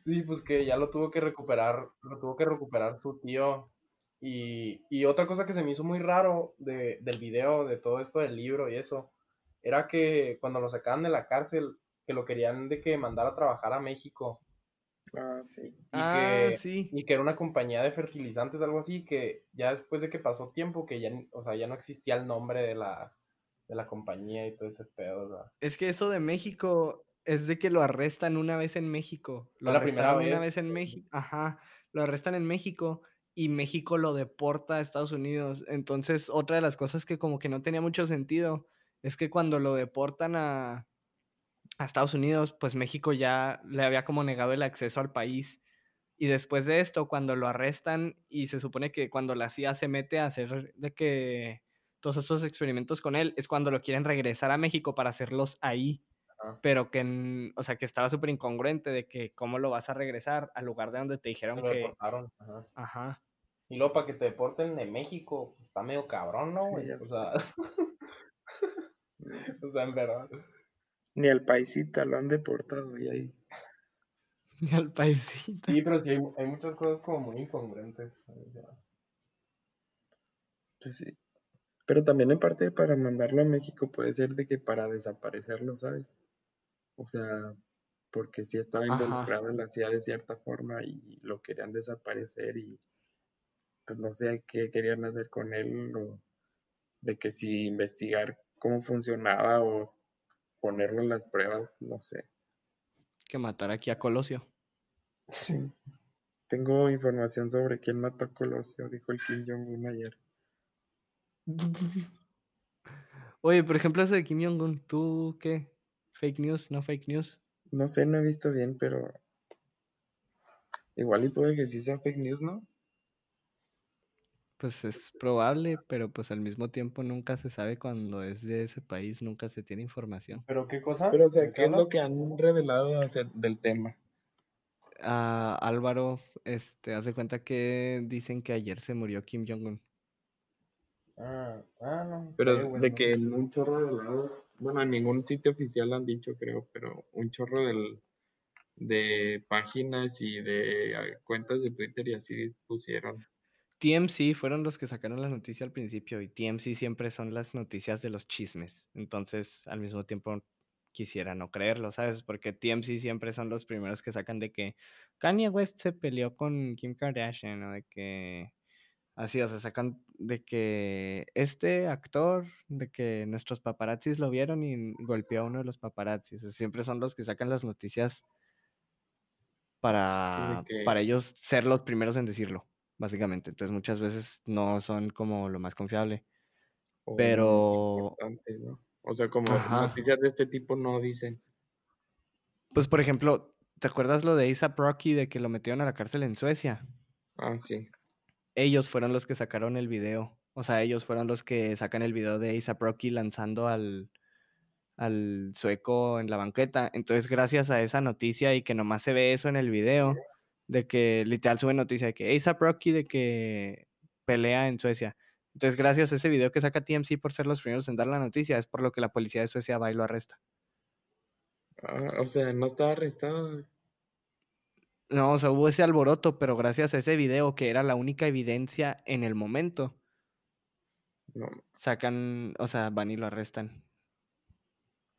Sí, pues que ya lo tuvo que recuperar, lo tuvo que recuperar su tío. Y, y otra cosa que se me hizo muy raro de, del video, de todo esto del libro y eso, era que cuando lo sacaban de la cárcel, que lo querían de que mandar a trabajar a México. Ah, sí. Y, Ah, que, sí. y que era una compañía de fertilizantes, algo así, que ya después de que pasó tiempo, que ya, o sea, ya no existía el nombre de la, de la compañía y todo ese pedo, sea. Es que eso de México es de que lo arrestan una vez en México. Lo la primera arrestaron una vez, en. México. Ajá. Lo arrestan en México y México lo deporta a Estados Unidos. Entonces, otra de las cosas que como que no tenía mucho sentido es que cuando lo deportan a, a Estados Unidos, pues México ya le había como negado el acceso al país. Y después de esto, cuando lo arrestan y se supone que cuando la CIA se mete a hacer de que todos estos experimentos con él, es cuando lo quieren regresar a México para hacerlos ahí. Ajá. Pero que, o sea, que estaba súper incongruente de que cómo lo vas a regresar al lugar de donde te dijeron Se lo que... deportaron. Ajá. Ajá. Y luego para que te deporten de México, está medio cabrón, ¿no, Sí, o sea, o sea, en verdad. Ni al paisita lo han deportado y ahí. Ni al paisito. Sí, pero sí hay, hay muchas cosas como muy incongruentes. Pues sí. Pero también en parte para mandarlo a México puede ser de que para desaparecerlo, ¿sabes? O sea, porque sí estaba Ajá. involucrado en la CIA de cierta forma y lo querían desaparecer y pues no sé qué querían hacer con él o de que si investigar cómo funcionaba o ponerlo en las pruebas, no sé. Que matar aquí a Colosio. Sí. Tengo información sobre quién mató a Colosio, dijo el Kim Jong-un ayer. Oye, por ejemplo, eso de Kim Jong-un, ¿tú qué? ¿Fake news? ¿No fake news? No sé, no he visto bien, pero igual y puede que sí sea fake news, ¿no? Pues es probable, pero pues al mismo tiempo nunca se sabe cuando es de ese país, nunca se tiene información. ¿Pero qué cosa? Pero o sea, ¿De ¿qué es lo que han revelado del tema? Ah, Álvaro, este, hace cuenta que dicen que ayer se murió Kim Jong-un. Ah, ah, no Pero sé, de que en un chorro de lados, bueno, en ningún sitio oficial han dicho, creo, pero un chorro de páginas y de ah, cuentas de Twitter y así pusieron. TMC fueron los que sacaron la noticia al principio y TMC siempre son las noticias de los chismes. Entonces, al mismo tiempo, quisiera no creerlo, ¿sabes? Porque TMC siempre son los primeros que sacan de que Kanye West se peleó con Kim Kardashian o de que... Así, o sea, sacan de que este actor, de que nuestros paparazzis lo vieron y golpeó a uno de los paparazzis. O sea, siempre son los que sacan las noticias para, que- para ellos ser los primeros en decirlo, básicamente. Entonces muchas veces no son como lo más confiable. o Pero-. O sea, como Ajá. noticias de este tipo no dicen. Pues, por ejemplo, ¿te acuerdas lo de ASAP Rocky de que lo metieron a la cárcel en Suecia? Ah, sí. Ellos fueron los que sacaron el video. O sea, ellos fueron los que sacan el video de ASAP Rocky lanzando al, al sueco en la banqueta. Entonces, gracias a esa noticia y que nomás se ve eso en el video, de que literal sube noticia de que ASAP Rocky de que pelea en Suecia. Entonces, gracias a ese video que saca TMC por ser los primeros en dar la noticia, es por lo que la policía de Suecia va y lo arresta. Ah, o sea, no estaba arrestado. No, o sea, hubo ese alboroto, pero gracias a ese video, que era la única evidencia en el momento, No, sacan, o sea, van y lo arrestan.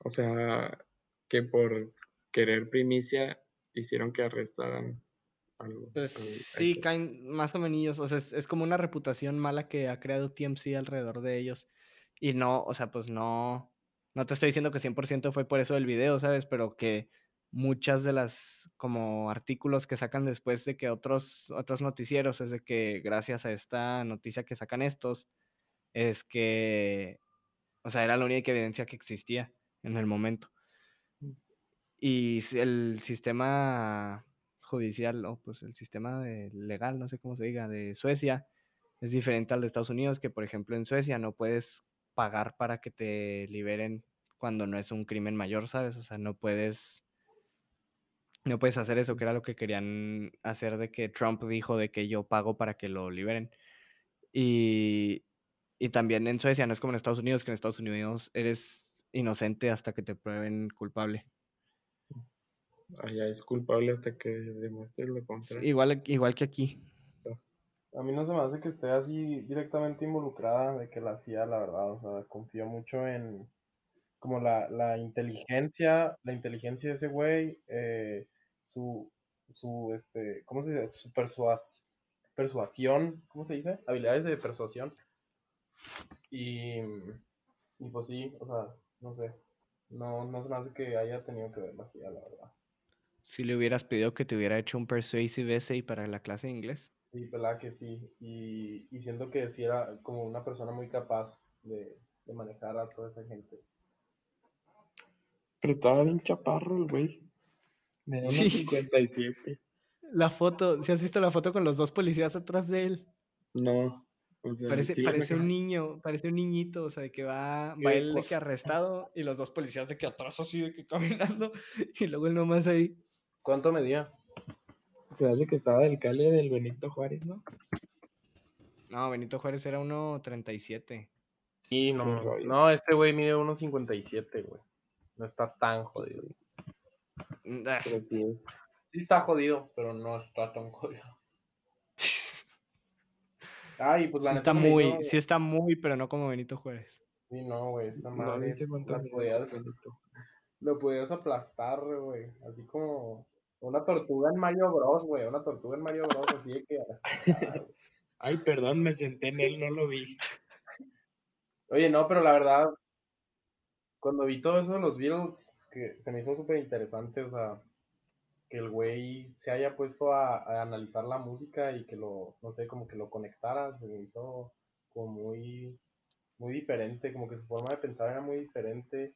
o sea, que por querer primicia hicieron que arrestaran algo. Pues al- sí, caen más o menos, o sea, es, es como una reputación mala que ha creado TMC alrededor de ellos. Y no, o sea, pues no, no te estoy diciendo que 100% fue por eso el video, ¿sabes? Pero que muchas de las como artículos que sacan después de que otros, otros noticieros es de que gracias a esta noticia que sacan estos, es que, o sea, era la única evidencia que existía en el momento. Y s- el sistema judicial, o pues el sistema de- legal, no sé cómo se diga, de Suecia, es diferente al de Estados Unidos, que por ejemplo en Suecia no puedes pagar para que te liberen cuando no es un crimen mayor, ¿sabes? O sea, no puedes, no puedes hacer eso, que era lo que querían hacer de que Trump dijo de que yo pago para que lo liberen. Y, y también en Suecia, no es como en Estados Unidos, que en Estados Unidos eres inocente hasta que te prueben culpable. Allá es culpable hasta que demuestre lo contrario. Igual, igual que aquí. A mí no se me hace que esté así directamente involucrada de que la hacía, la verdad. O sea, confío mucho en como la, la inteligencia, la inteligencia de ese güey, eh, su, su, este, ¿cómo se dice? Su persuas, persuasión, ¿cómo se dice? Habilidades de persuasión. Y, y pues sí, o sea, no sé. No, no se me hace que haya tenido que ver CIA, la verdad. Si le hubieras pedido que te hubiera hecho un persuasive essay para la clase de inglés. Sí, pelada que sí. Y, y siento que sí era como una persona muy capaz de, de manejar a toda esa gente. Pero estaba bien chaparro el güey. Me dio Sí. unos 57. La foto, si has visto la foto con los dos policías atrás de él? No. O sea, Parece, sí un niño, parece un niñito, o sea, de que va, ¿Qué va él de que arrestado y los dos policías de que atrás así de que caminando y luego él nomás ahí. ¿Cuánto medía? Se hace que estaba del Cali del Benito Juárez, ¿no? No, Benito Juárez era 1.37. Sí, no. Rollo. No, este güey mide 1.57, güey. No está tan jodido. Pero sí, Sí está jodido, pero no está tan jodido. Ay, pues la sí neta está muy, hizo- sí está muy, pero no como Benito Juárez. Sí, no, güey, esa no madre podías, Benito. lo podías aplastar, güey. Así como una tortuga en Mario Bros, güey. Una tortuga en Mario Bros, así de que... Ay, perdón, me senté en él, no lo vi. Oye, no, pero la verdad, cuando vi todo eso de los Beatles, que se me hizo súper interesante, o sea, que el güey se haya puesto a, a analizar la música y que lo, no sé, como que lo conectara, se me hizo como muy, muy diferente, como que su forma de pensar era muy diferente.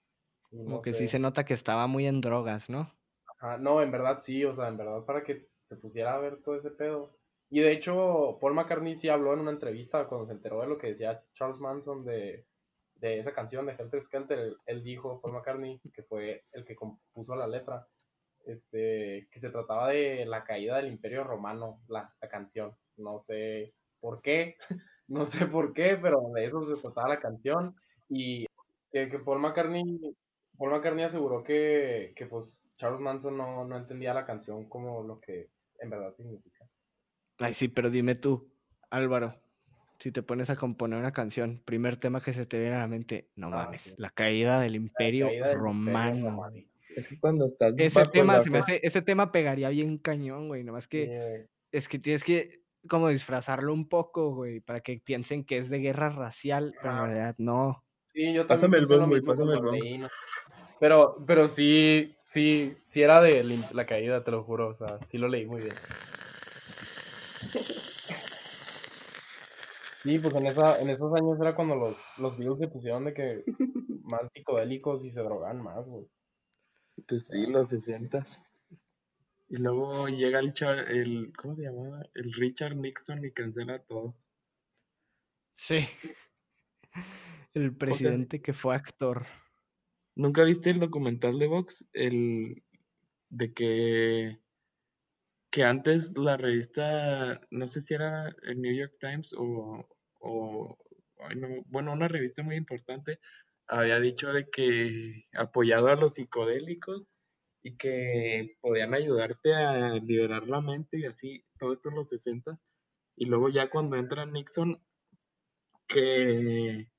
y Como no que sé. sí se nota que estaba muy en drogas, ¿no? Ajá, no, en verdad sí, o sea, en verdad para que se pusiera a ver todo ese pedo. Y de hecho, Paul McCartney sí habló en una entrevista cuando se enteró de lo que decía Charles Manson de, de esa canción de Helter Skelter. Él, él dijo, Paul McCartney, que fue el que compuso la letra, este, que se trataba de la caída del Imperio Romano, la, la canción. No sé por qué, no sé por qué, pero de eso se trataba la canción. Y que, que Paul McCartney Paul McCartney aseguró que, que pues Charles Manson no, no entendía la canción como lo que en verdad significa. Ay, sí, pero dime tú, Álvaro, si te pones a componer una canción, primer tema que se te viene a la mente, no Ah, mames, sí. la caída del imperio caída del Imperio romano. Romano. Es que cuando estás Ese tema, se me fa- hace, ese tema pegaría bien cañón, güey, nomás que es que tienes que como disfrazarlo un poco, güey, para que piensen que es de guerra racial, pero en realidad no. Sí, yo también Pásame el bong, güey, pásame el ¿no? Pero, pero sí, sí, sí era de la caída, te lo juro, o sea, sí lo leí muy bien. Sí, pues en, esa, en esos años era cuando los, los Beatles se pusieron de que más psicodélicos y se drogan más, güey. Pues sí, los 60. Y luego llega el, Char- el ¿cómo se llamaba? El Richard Nixon y cancela todo. Sí. El presidente que fue actor. ¿Nunca viste el documental de Vox? El de que, que antes la revista, no sé si era el New York Times o, o bueno, una revista muy importante, había dicho de que apoyado a los psicodélicos y que podían ayudarte a liberar la mente y así, todo esto en los 60 y luego ya cuando entra Nixon, que,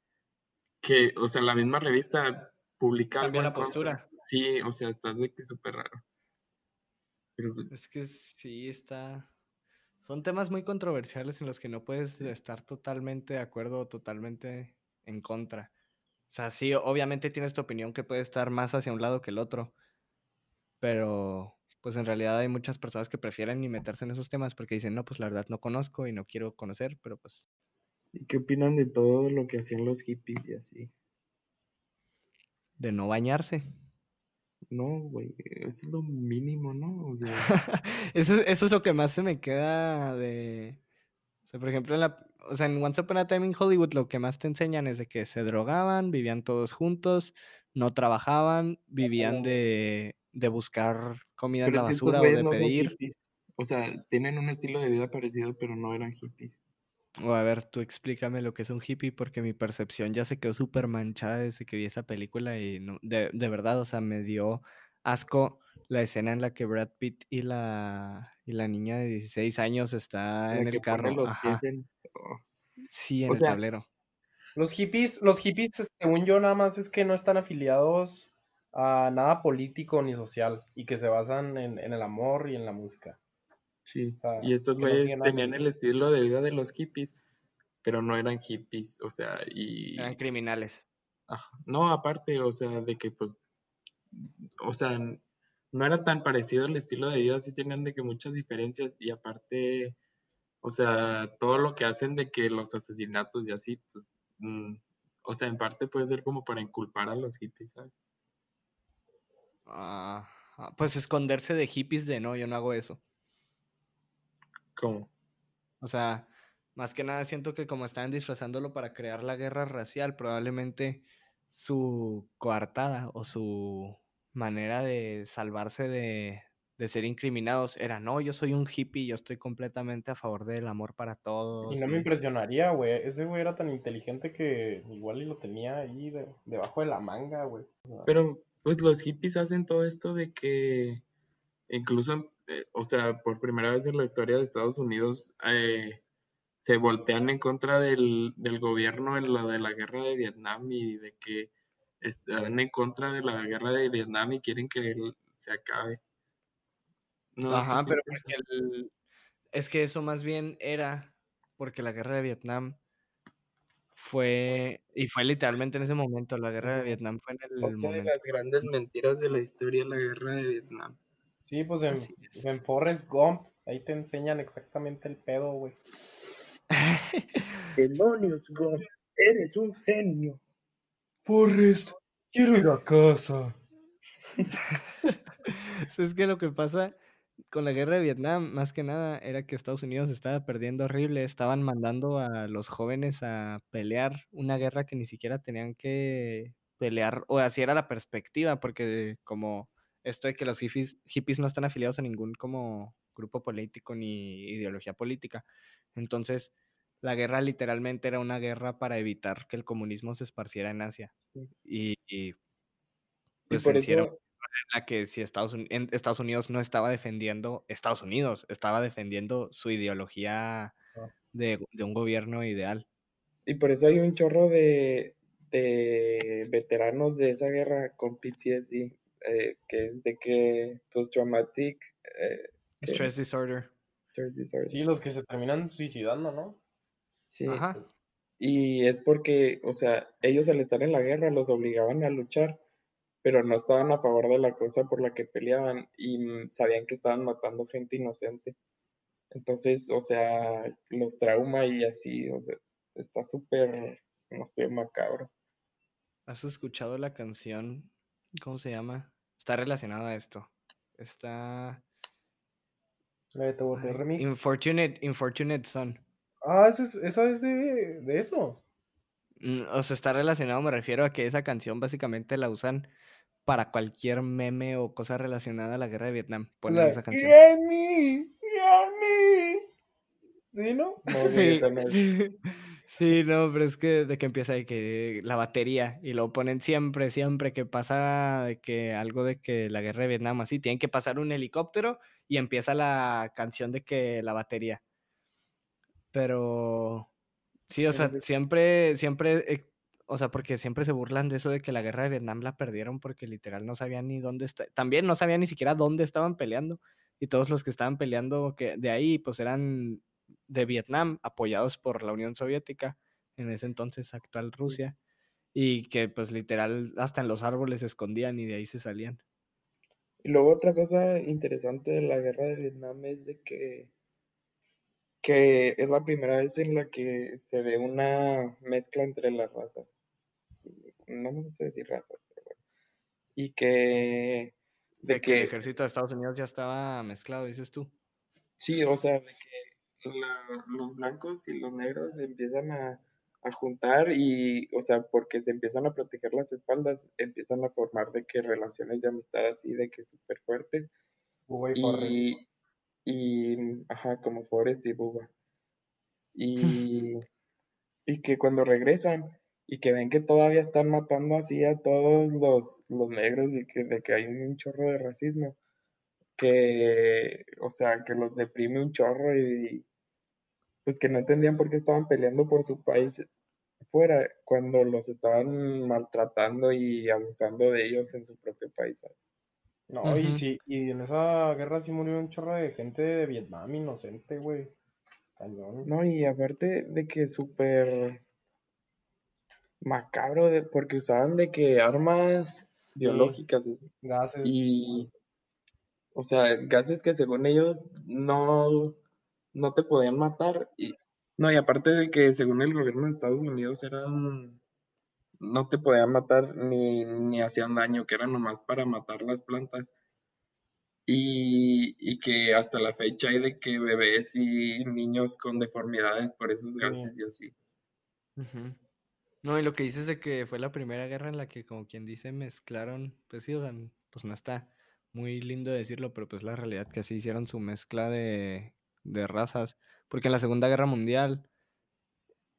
que o sea, la misma revista publica Cambia la postura. Sí, o sea, estás de que súper raro. Pues es que sí, está... Son temas muy controversiales en los que no puedes estar totalmente de acuerdo o totalmente en contra. O sea, sí, obviamente tienes tu opinión que puede estar más hacia un lado que el otro, pero pues en realidad hay muchas personas que prefieren ni meterse en esos temas porque dicen, no, pues la verdad no conozco y no quiero conocer, pero pues... ¿Y qué opinan de todo lo que hacían los hippies y así? De no bañarse. No, güey, eso es lo mínimo, ¿no? O sea... eso, eso es lo que más se me queda de... O sea, por ejemplo, en la... O sea, en Once Upon a Time in Hollywood lo que más te enseñan es de que se drogaban, vivían todos juntos, no trabajaban, vivían de, de buscar comida en la basura o de pedir. o sea, tienen un estilo de vida parecido, pero no eran hippies. O a ver, tú explícame lo que es un hippie, porque mi percepción ya se quedó súper manchada desde que vi esa película y no, de, de, verdad, o sea, me dio asco la escena en la que Brad Pitt y la, y la niña de 16 años está en, el carro. Ajá. Oh. Sí, en el tablero. Los hippies, los hippies, según yo, nada más es que no están afiliados a nada político ni social y que se basan en, en el amor y en la música. Sí, y estos güeyes tenían el estilo de vida de los hippies, pero no eran hippies, o sea, y... Eran criminales. No, aparte, o sea, de que pues, o sea, no era tan parecido el estilo de vida, sí tenían de que muchas diferencias y aparte, o sea, todo lo que hacen de que los asesinatos y así, pues, mm, o sea, en parte puede ser como para inculpar a los hippies, ¿sabes? Ah, pues esconderse de hippies de no, yo no hago eso. ¿Cómo? O sea, más que nada siento que como estaban disfrazándolo para crear la guerra racial, probablemente su coartada o su manera de salvarse de, de ser incriminados era, no, yo soy un hippie, yo estoy completamente a favor del amor para todos. Y no me impresionaría, güey. Ese güey era tan inteligente que igual y lo tenía ahí debajo de la manga, güey. Pero, pues los hippies hacen todo esto de que incluso eh, o sea, por primera vez en la historia de Estados Unidos, eh, se voltean en contra del, gobierno en la de la guerra de Vietnam y de que están en contra de la guerra de Vietnam y quieren que se acabe. Ajá, pero es que eso más bien era porque la guerra de Vietnam fue, y fue literalmente en ese momento, la guerra de Vietnam fue en el Una de las grandes mentiras de la historia, la guerra de Vietnam. Sí, pues en, en Forrest Gump, ahí te enseñan exactamente el pedo, güey. Demonios, Gump, eres un genio. Forrest, quiero ir a casa. es que lo que pasa con la guerra de Vietnam, más que nada, era que Estados Unidos estaba perdiendo horrible. Estaban mandando a los jóvenes a pelear una guerra que ni siquiera tenían que pelear, o así era la perspectiva, porque como esto de que los hippies, hippies no están afiliados a ningún como grupo político ni ideología política. Entonces, la guerra literalmente era una guerra para evitar que el comunismo se esparciera en Asia. Y, pues por eso... la que si Estados, en Estados Unidos no estaba defendiendo Estados Unidos, estaba defendiendo su ideología ah. de, un gobierno ideal. Y por eso hay un chorro de, de veteranos de esa guerra con PTSD eh, que es de que post-traumatic eh, stress disorder. Sí, los que se terminan suicidando, ¿no? Sí. Ajá. Y es porque, o sea, ellos al estar en la guerra los obligaban a luchar, pero no estaban a favor de la cosa por la que peleaban y sabían que estaban matando gente inocente. Entonces, o sea, los trauma y así, o sea, está súper, no sé, macabro. ¿Has escuchado la canción? ¿Cómo se llama? Está relacionado a esto. Está. La de Infortunate, Infortunate Son. Ah, ¿esa es, de, de, eso. Mm, o sea, está relacionado, me refiero a que esa canción básicamente la usan para cualquier meme o cosa relacionada a la guerra de Vietnam. Ponen esa canción. sí, ¿no? No, Sí, esa. sí, no, pero es que de que empieza de que la batería y lo ponen siempre, siempre que pasa de que algo de que la guerra de Vietnam así, tienen que pasar un helicóptero y empieza la canción de que la batería. Pero sí, o Pero sea, sí. siempre, siempre, eh, o sea, porque siempre se burlan de eso de que la guerra de Vietnam la perdieron porque literal no sabían ni dónde está, también no sabían ni siquiera dónde estaban peleando y todos los que estaban peleando que de ahí pues eran de Vietnam apoyados por la Unión Soviética en ese entonces actual Rusia y que pues literal hasta en los árboles se escondían y de ahí se salían. Y luego otra cosa interesante de la guerra de Vietnam es de que, que es la primera vez en la que se ve una mezcla entre las razas. No me gusta decir razas, pero bueno. Y que de De que el que ejército de Estados Unidos ya estaba mezclado, dices tú. sí, o sea, de que la- los blancos y los negros se empiezan a, a juntar y, o sea, porque se empiezan a proteger las espaldas, empiezan a formar de que relaciones de amistad así, de que súper fuertes. Bubba y. Y, y, ajá, como Forrest y Bubba. Y, y que cuando regresan y que ven que todavía están matando así a todos los, los negros y que, de que hay un chorro de racismo, que, o sea, que los deprime un chorro y pues que no entendían por qué estaban peleando por su país fuera cuando los estaban maltratando y abusando de ellos en su propio país. ¿sabes? No, y sí, y en esa guerra sí murió un chorro de gente de Vietnam inocente, güey. Cañón. No, y aparte de que súper macabro, de, porque usaban de que armas biológicas es- Gases. y, o sea, gases que según ellos no, no te podían matar. Y, no, y aparte de que según el gobierno de Estados Unidos eran, no te podían matar ni, ni hacían daño, que eran nomás para matar las plantas. Y, y que hasta la fecha hay de que bebés y niños con deformidades por esos Sí. gases y así. No, y lo que dices de que fue la primera guerra en la que, como quien dice, mezclaron, pues sí, o sea, pues no está muy lindo decirlo, pero pues la realidad que así hicieron su mezcla de, de razas, porque en la Segunda Guerra Mundial,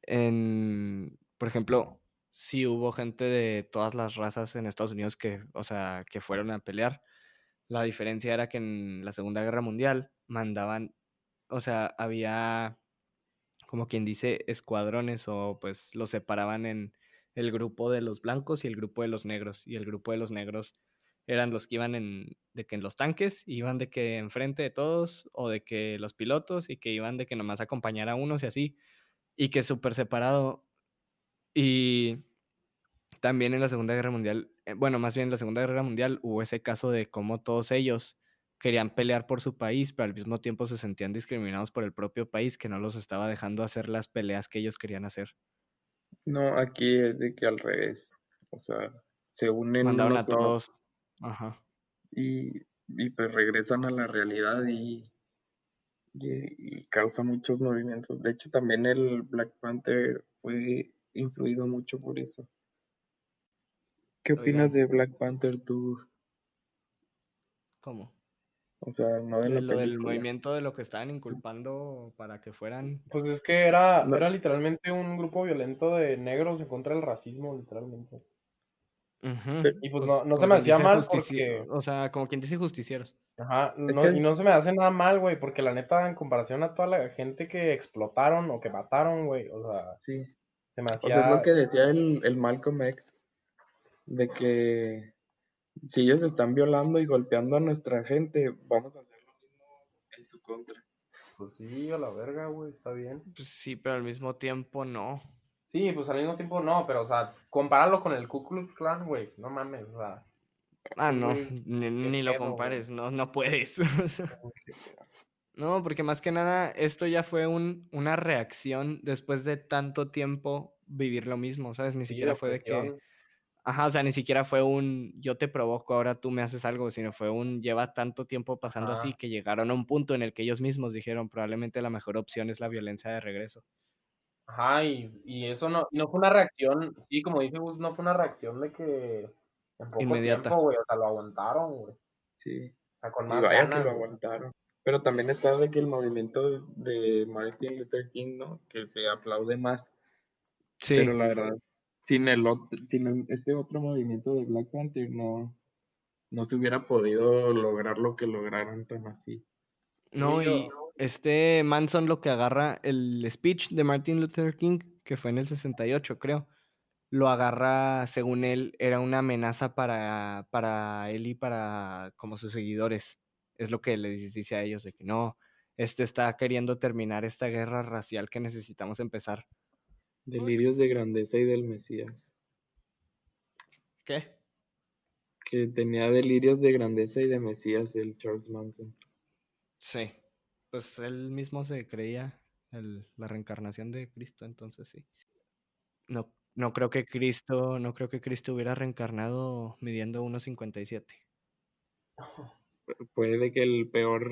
en, por ejemplo, sí hubo gente de todas las razas en Estados Unidos que, o sea, que fueron a pelear. La diferencia era que en la Segunda Guerra Mundial mandaban, o sea, había como quien dice, escuadrones o pues los separaban en el grupo de los blancos y el grupo de los negros. Y el grupo de los negros eran los que iban en, de que en los tanques, iban de que enfrente de todos, o de que los pilotos, y que iban de que nomás acompañar a unos y así, y que súper separado. Y también en la Segunda Guerra Mundial, eh, bueno, más bien en la Segunda Guerra Mundial hubo ese caso de cómo todos ellos querían pelear por su país, pero al mismo tiempo se sentían discriminados por el propio país que no los estaba dejando hacer las peleas que ellos querían hacer. No, aquí es de que al revés. O sea, se unen Mandaron a todos. Ajá. y, y pues regresan a la realidad y, y, y causa muchos movimientos. De hecho, también el Black Panther fue influido mucho por eso. ¿Qué opinas Oigan, de Black Panther tú? ¿cómo? O sea, no de De la lo del movimiento de lo que estaban inculpando para que fueran. Pues es que era, No, era literalmente un grupo violento de negros en contra del racismo, literalmente. Y pues Pues no, no se me hacía mal porque, O sea, como quien dice justicieros. ajá, y no se me hace nada mal, güey, porque la neta, en comparación a toda la gente que explotaron o que mataron, güey, o sea, sí. se me O sea, es lo hacía, que decía el, el Malcolm X, de que si ellos están violando y golpeando a nuestra gente, vamos a hacer lo mismo en su contra. pues sí, a la verga, güey, está bien. Pues sí, pero al mismo tiempo no. Sí, pues al mismo tiempo no, pero, o sea, compáralo con el Ku Klux Klan, güey, no mames, o sea, Ah, no, ni, ni lo compares, no, no puedes. No, porque más que nada esto ya fue un, una reacción después de tanto tiempo vivir lo mismo, ¿sabes? Ni Sí, siquiera fue de que, ajá, o sea, ni siquiera fue un yo te provoco, ahora tú me haces algo, sino fue un lleva tanto tiempo pasando así que llegaron a un punto en el que ellos mismos dijeron probablemente la mejor opción es la violencia de regreso. Ajá, y, y eso no, no fue una reacción, sí, como dice Gus, no fue una reacción de que en poco Inmediata. tiempo, güey, o sea, lo aguantaron, güey, o Sí. sea, con Y más vaya que ganas, lo güey. aguantaron. Pero también está de que el movimiento de Martin Luther King, ¿no? Que se aplaude más. Sí. Pero la verdad, sin el otro, sin el- este otro movimiento de Black Panther no, no se hubiera podido lograr lo que lograron tan así. No, yo- y este Manson lo que agarra el speech de Martin Luther King, que fue en el 68, creo, lo agarra, según él, era una amenaza para, para él y para como sus seguidores. Es lo que le dice a ellos de que no, este está queriendo terminar esta guerra racial que necesitamos empezar. Delirios de grandeza y del Mesías. ¿Qué? Que tenía delirios de grandeza y de Mesías el Charles Manson. Sí. Pues él mismo se creía el- la reencarnación de Cristo, entonces sí. No, no creo que Cristo, no creo que Cristo hubiera reencarnado midiendo 1.57. Puede que el peor.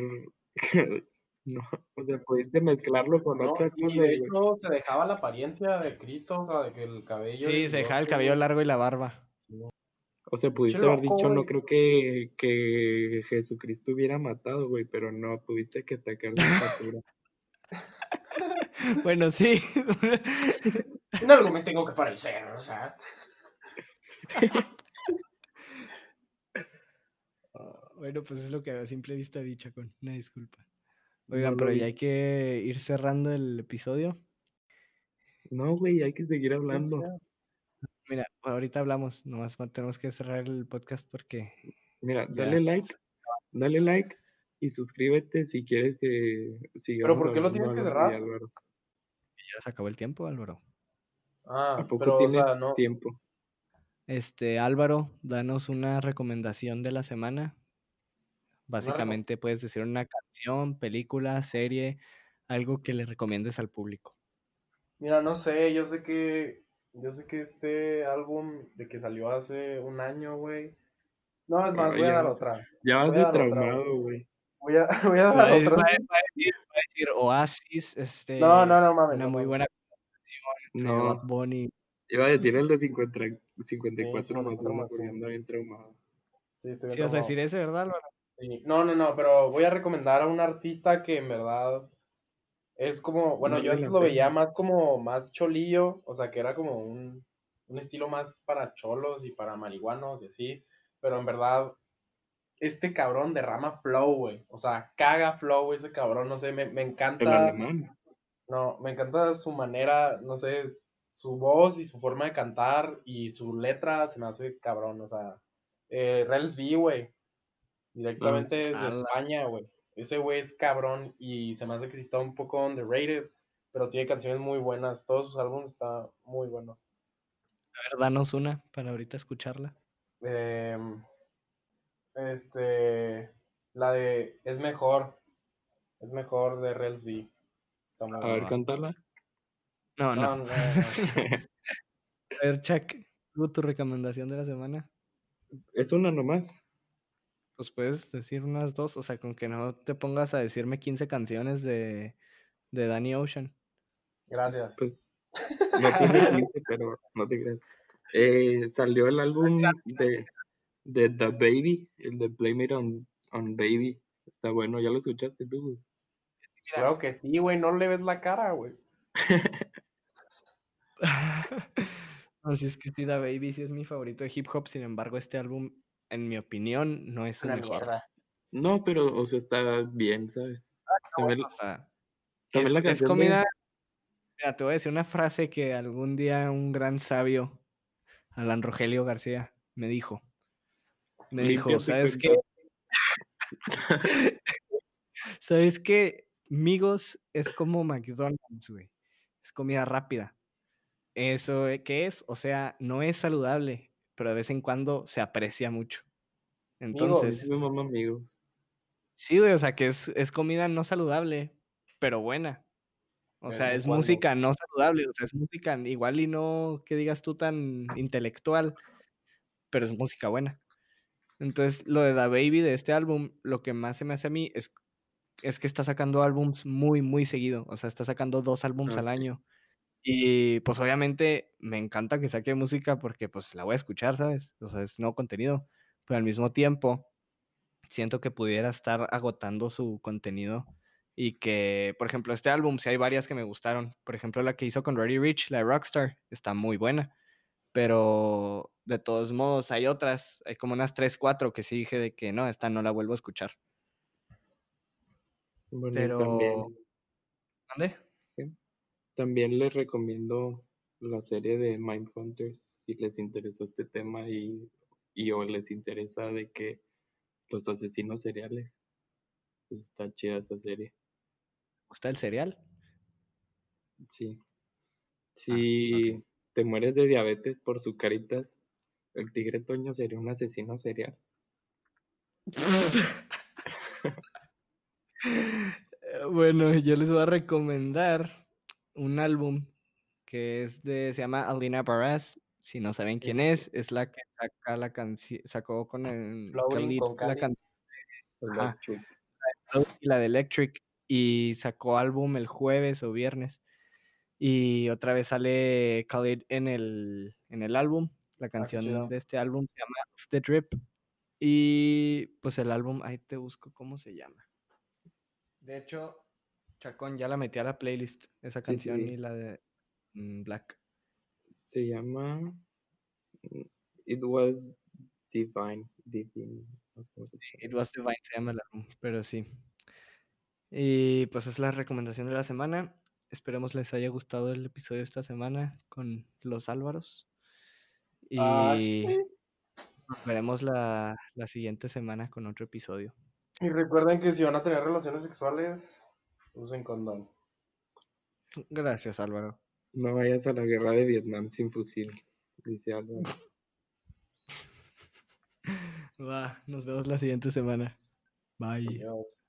no, o sea, pudiste mezclarlo con No, otras y cosas. de hecho se dejaba la apariencia de Cristo, o sea, de que el cabello. Sí, se dejaba el cabello largo y la barba. O sea, pudiste haber dicho, no creo que, que Jesucristo hubiera matado, güey, pero no, tuviste que atacar su estatura. Bueno, sí. En algo me tengo que parecer, o sea. bueno, pues es lo que a simple vista vi, Chacón. Una disculpa. Oigan, pero ya hay que ir cerrando el episodio. No, güey, hay que seguir hablando. Mira, ahorita hablamos, nomás tenemos que cerrar el podcast porque Mira, Ya. dale like, dale like y suscríbete si quieres que sigamos ¿por qué lo tienes que Álvaro y cerrar? Ya se acabó el tiempo, Álvaro. Ah, ¿A poco pero, o tienes sea, no. tiempo? Este, Álvaro, danos una recomendación de la semana. Básicamente puedes decir una canción, película, serie, algo que le recomiendes al público. Mira, no sé, yo sé que. Yo sé que este álbum de que salió hace un año, güey. No, es más, Ay, voy a dar otra. Ya vas de traumado, güey. Voy a, voy a dar otra. va a- decir- va a decir Oasis, este, No, no, no mames. una no muy mames. buena No, Bunny. iba a decir el de 50 54 Sí, más 54 1 más porque ando bien traumado. Sí, estoy Sí, bien vas a decir ese, ¿verdad, Álvaro? Sí. No, no, no, pero voy a recomendar a un artista que en verdad es como, bueno, yo antes lo pena. veía más como más cholillo, o sea, que era como un, un estilo más para cholos y para marihuanos y así, pero en verdad este cabrón derrama flow, güey, o sea, caga flow ese cabrón, no sé, me, me El encanta, alemán. no, me encanta su manera, no sé, su voz y su forma de cantar y su letra se me hace cabrón, o sea, eh, Rels B, güey, directamente desde ala. España, güey. Ese güey es cabrón y se me hace que sí está un poco underrated, pero tiene canciones muy buenas, todos sus álbumes están muy buenos. A ver, danos una para ahorita escucharla. Em, este, la de Es Mejor, es mejor de Rels B. Está muy A ver, cántala. No, no. No, no, no. A ver, Chuck, ¿tú tu recomendación de la semana? Es una nomás. Pues puedes decir unas dos, o sea, con que no te pongas a decirme 15 canciones de, de Danny Ocean. Gracias. Pues no tiene 15, pero no te creas. Eh, salió el álbum de, de The Baby, el de Blame It on, on Baby. Está bueno, ¿ya lo escuchaste tú? güey? Claro que sí, güey, no le ves la cara, güey. Así es que sí, Da Baby sí es mi favorito de hip hop, sin embargo, este álbum, en mi opinión, no es Una mejor. mierda. No, pero, o sea, está bien, ¿sabes? También, O sea, también es, la es de- comida. Mira, te voy a decir una frase que algún día un gran sabio, Alan Rogelio García, me dijo. Me dijo, ¿sabes qué? ¿Sabes qué? Migos es como McDonald's, güey. Es comida rápida. ¿Eso eh, qué es? O sea, no es saludable, pero de vez en cuando se aprecia mucho. Entonces, amigos. sí, güey, o sea, que es, es comida no saludable, pero buena. O sea, es cuando. música no saludable, o sea, es música igual y no que digas tú tan intelectual, pero es música buena. Entonces, lo de Da Baby de este álbum, lo que más se me hace a mí es, es que está sacando álbums muy, muy seguido. O sea, está sacando dos álbums al Ok. año. Y pues obviamente me encanta que saque música porque pues la voy a escuchar, ¿sabes? O sea, es nuevo contenido. Pero al mismo tiempo, siento que pudiera estar agotando su contenido y que, por ejemplo, este álbum, si hay varias que me gustaron. Por ejemplo, la que hizo con Ready Rich, la de Rockstar, está muy buena. Pero de todos modos, hay otras, hay como unas 3, 4 que sí dije de que no, esta no la vuelvo a escuchar. Bueno, Pero. también, ¿Mande? También les recomiendo la serie de Mindhunters si les interesó este tema y, y o les interesa de que los asesinos seriales. Pues está chida esa serie. ¿Gusta el cereal? Sí. Si te mueres de diabetes por sucaritas, el tigre Toño sería un asesino serial. Bueno, yo les voy a recomendar un álbum que es de, se llama Alina Baraz. Si no saben quién es, es la que saca la canción, sacó con el Floating Khalid con la canción y la de Electric y sacó álbum el jueves o viernes y otra vez sale Khalid en el en el álbum. La canción chido. de este álbum se llama Off the Drip y pues el álbum ahí te busco cómo se llama. De hecho, Chacón ya la metí a la playlist esa Sí, canción sí. y la de mm, Black. Se llama mm, It Was Divine. Divine. It. Was Divine se llama el álbum, pero sí. Y pues es la recomendación de la semana. Esperemos les haya gustado el episodio de esta semana con los Álvaros. Ah, Y sí. nos veremos la, la siguiente semana con otro episodio. Y recuerden que si van a tener relaciones sexuales, usen condón. Gracias, Álvaro. No vayas a la guerra de Vietnam sin fusil, dice Álvaro. Va, nos vemos la siguiente semana. Bye. Adiós.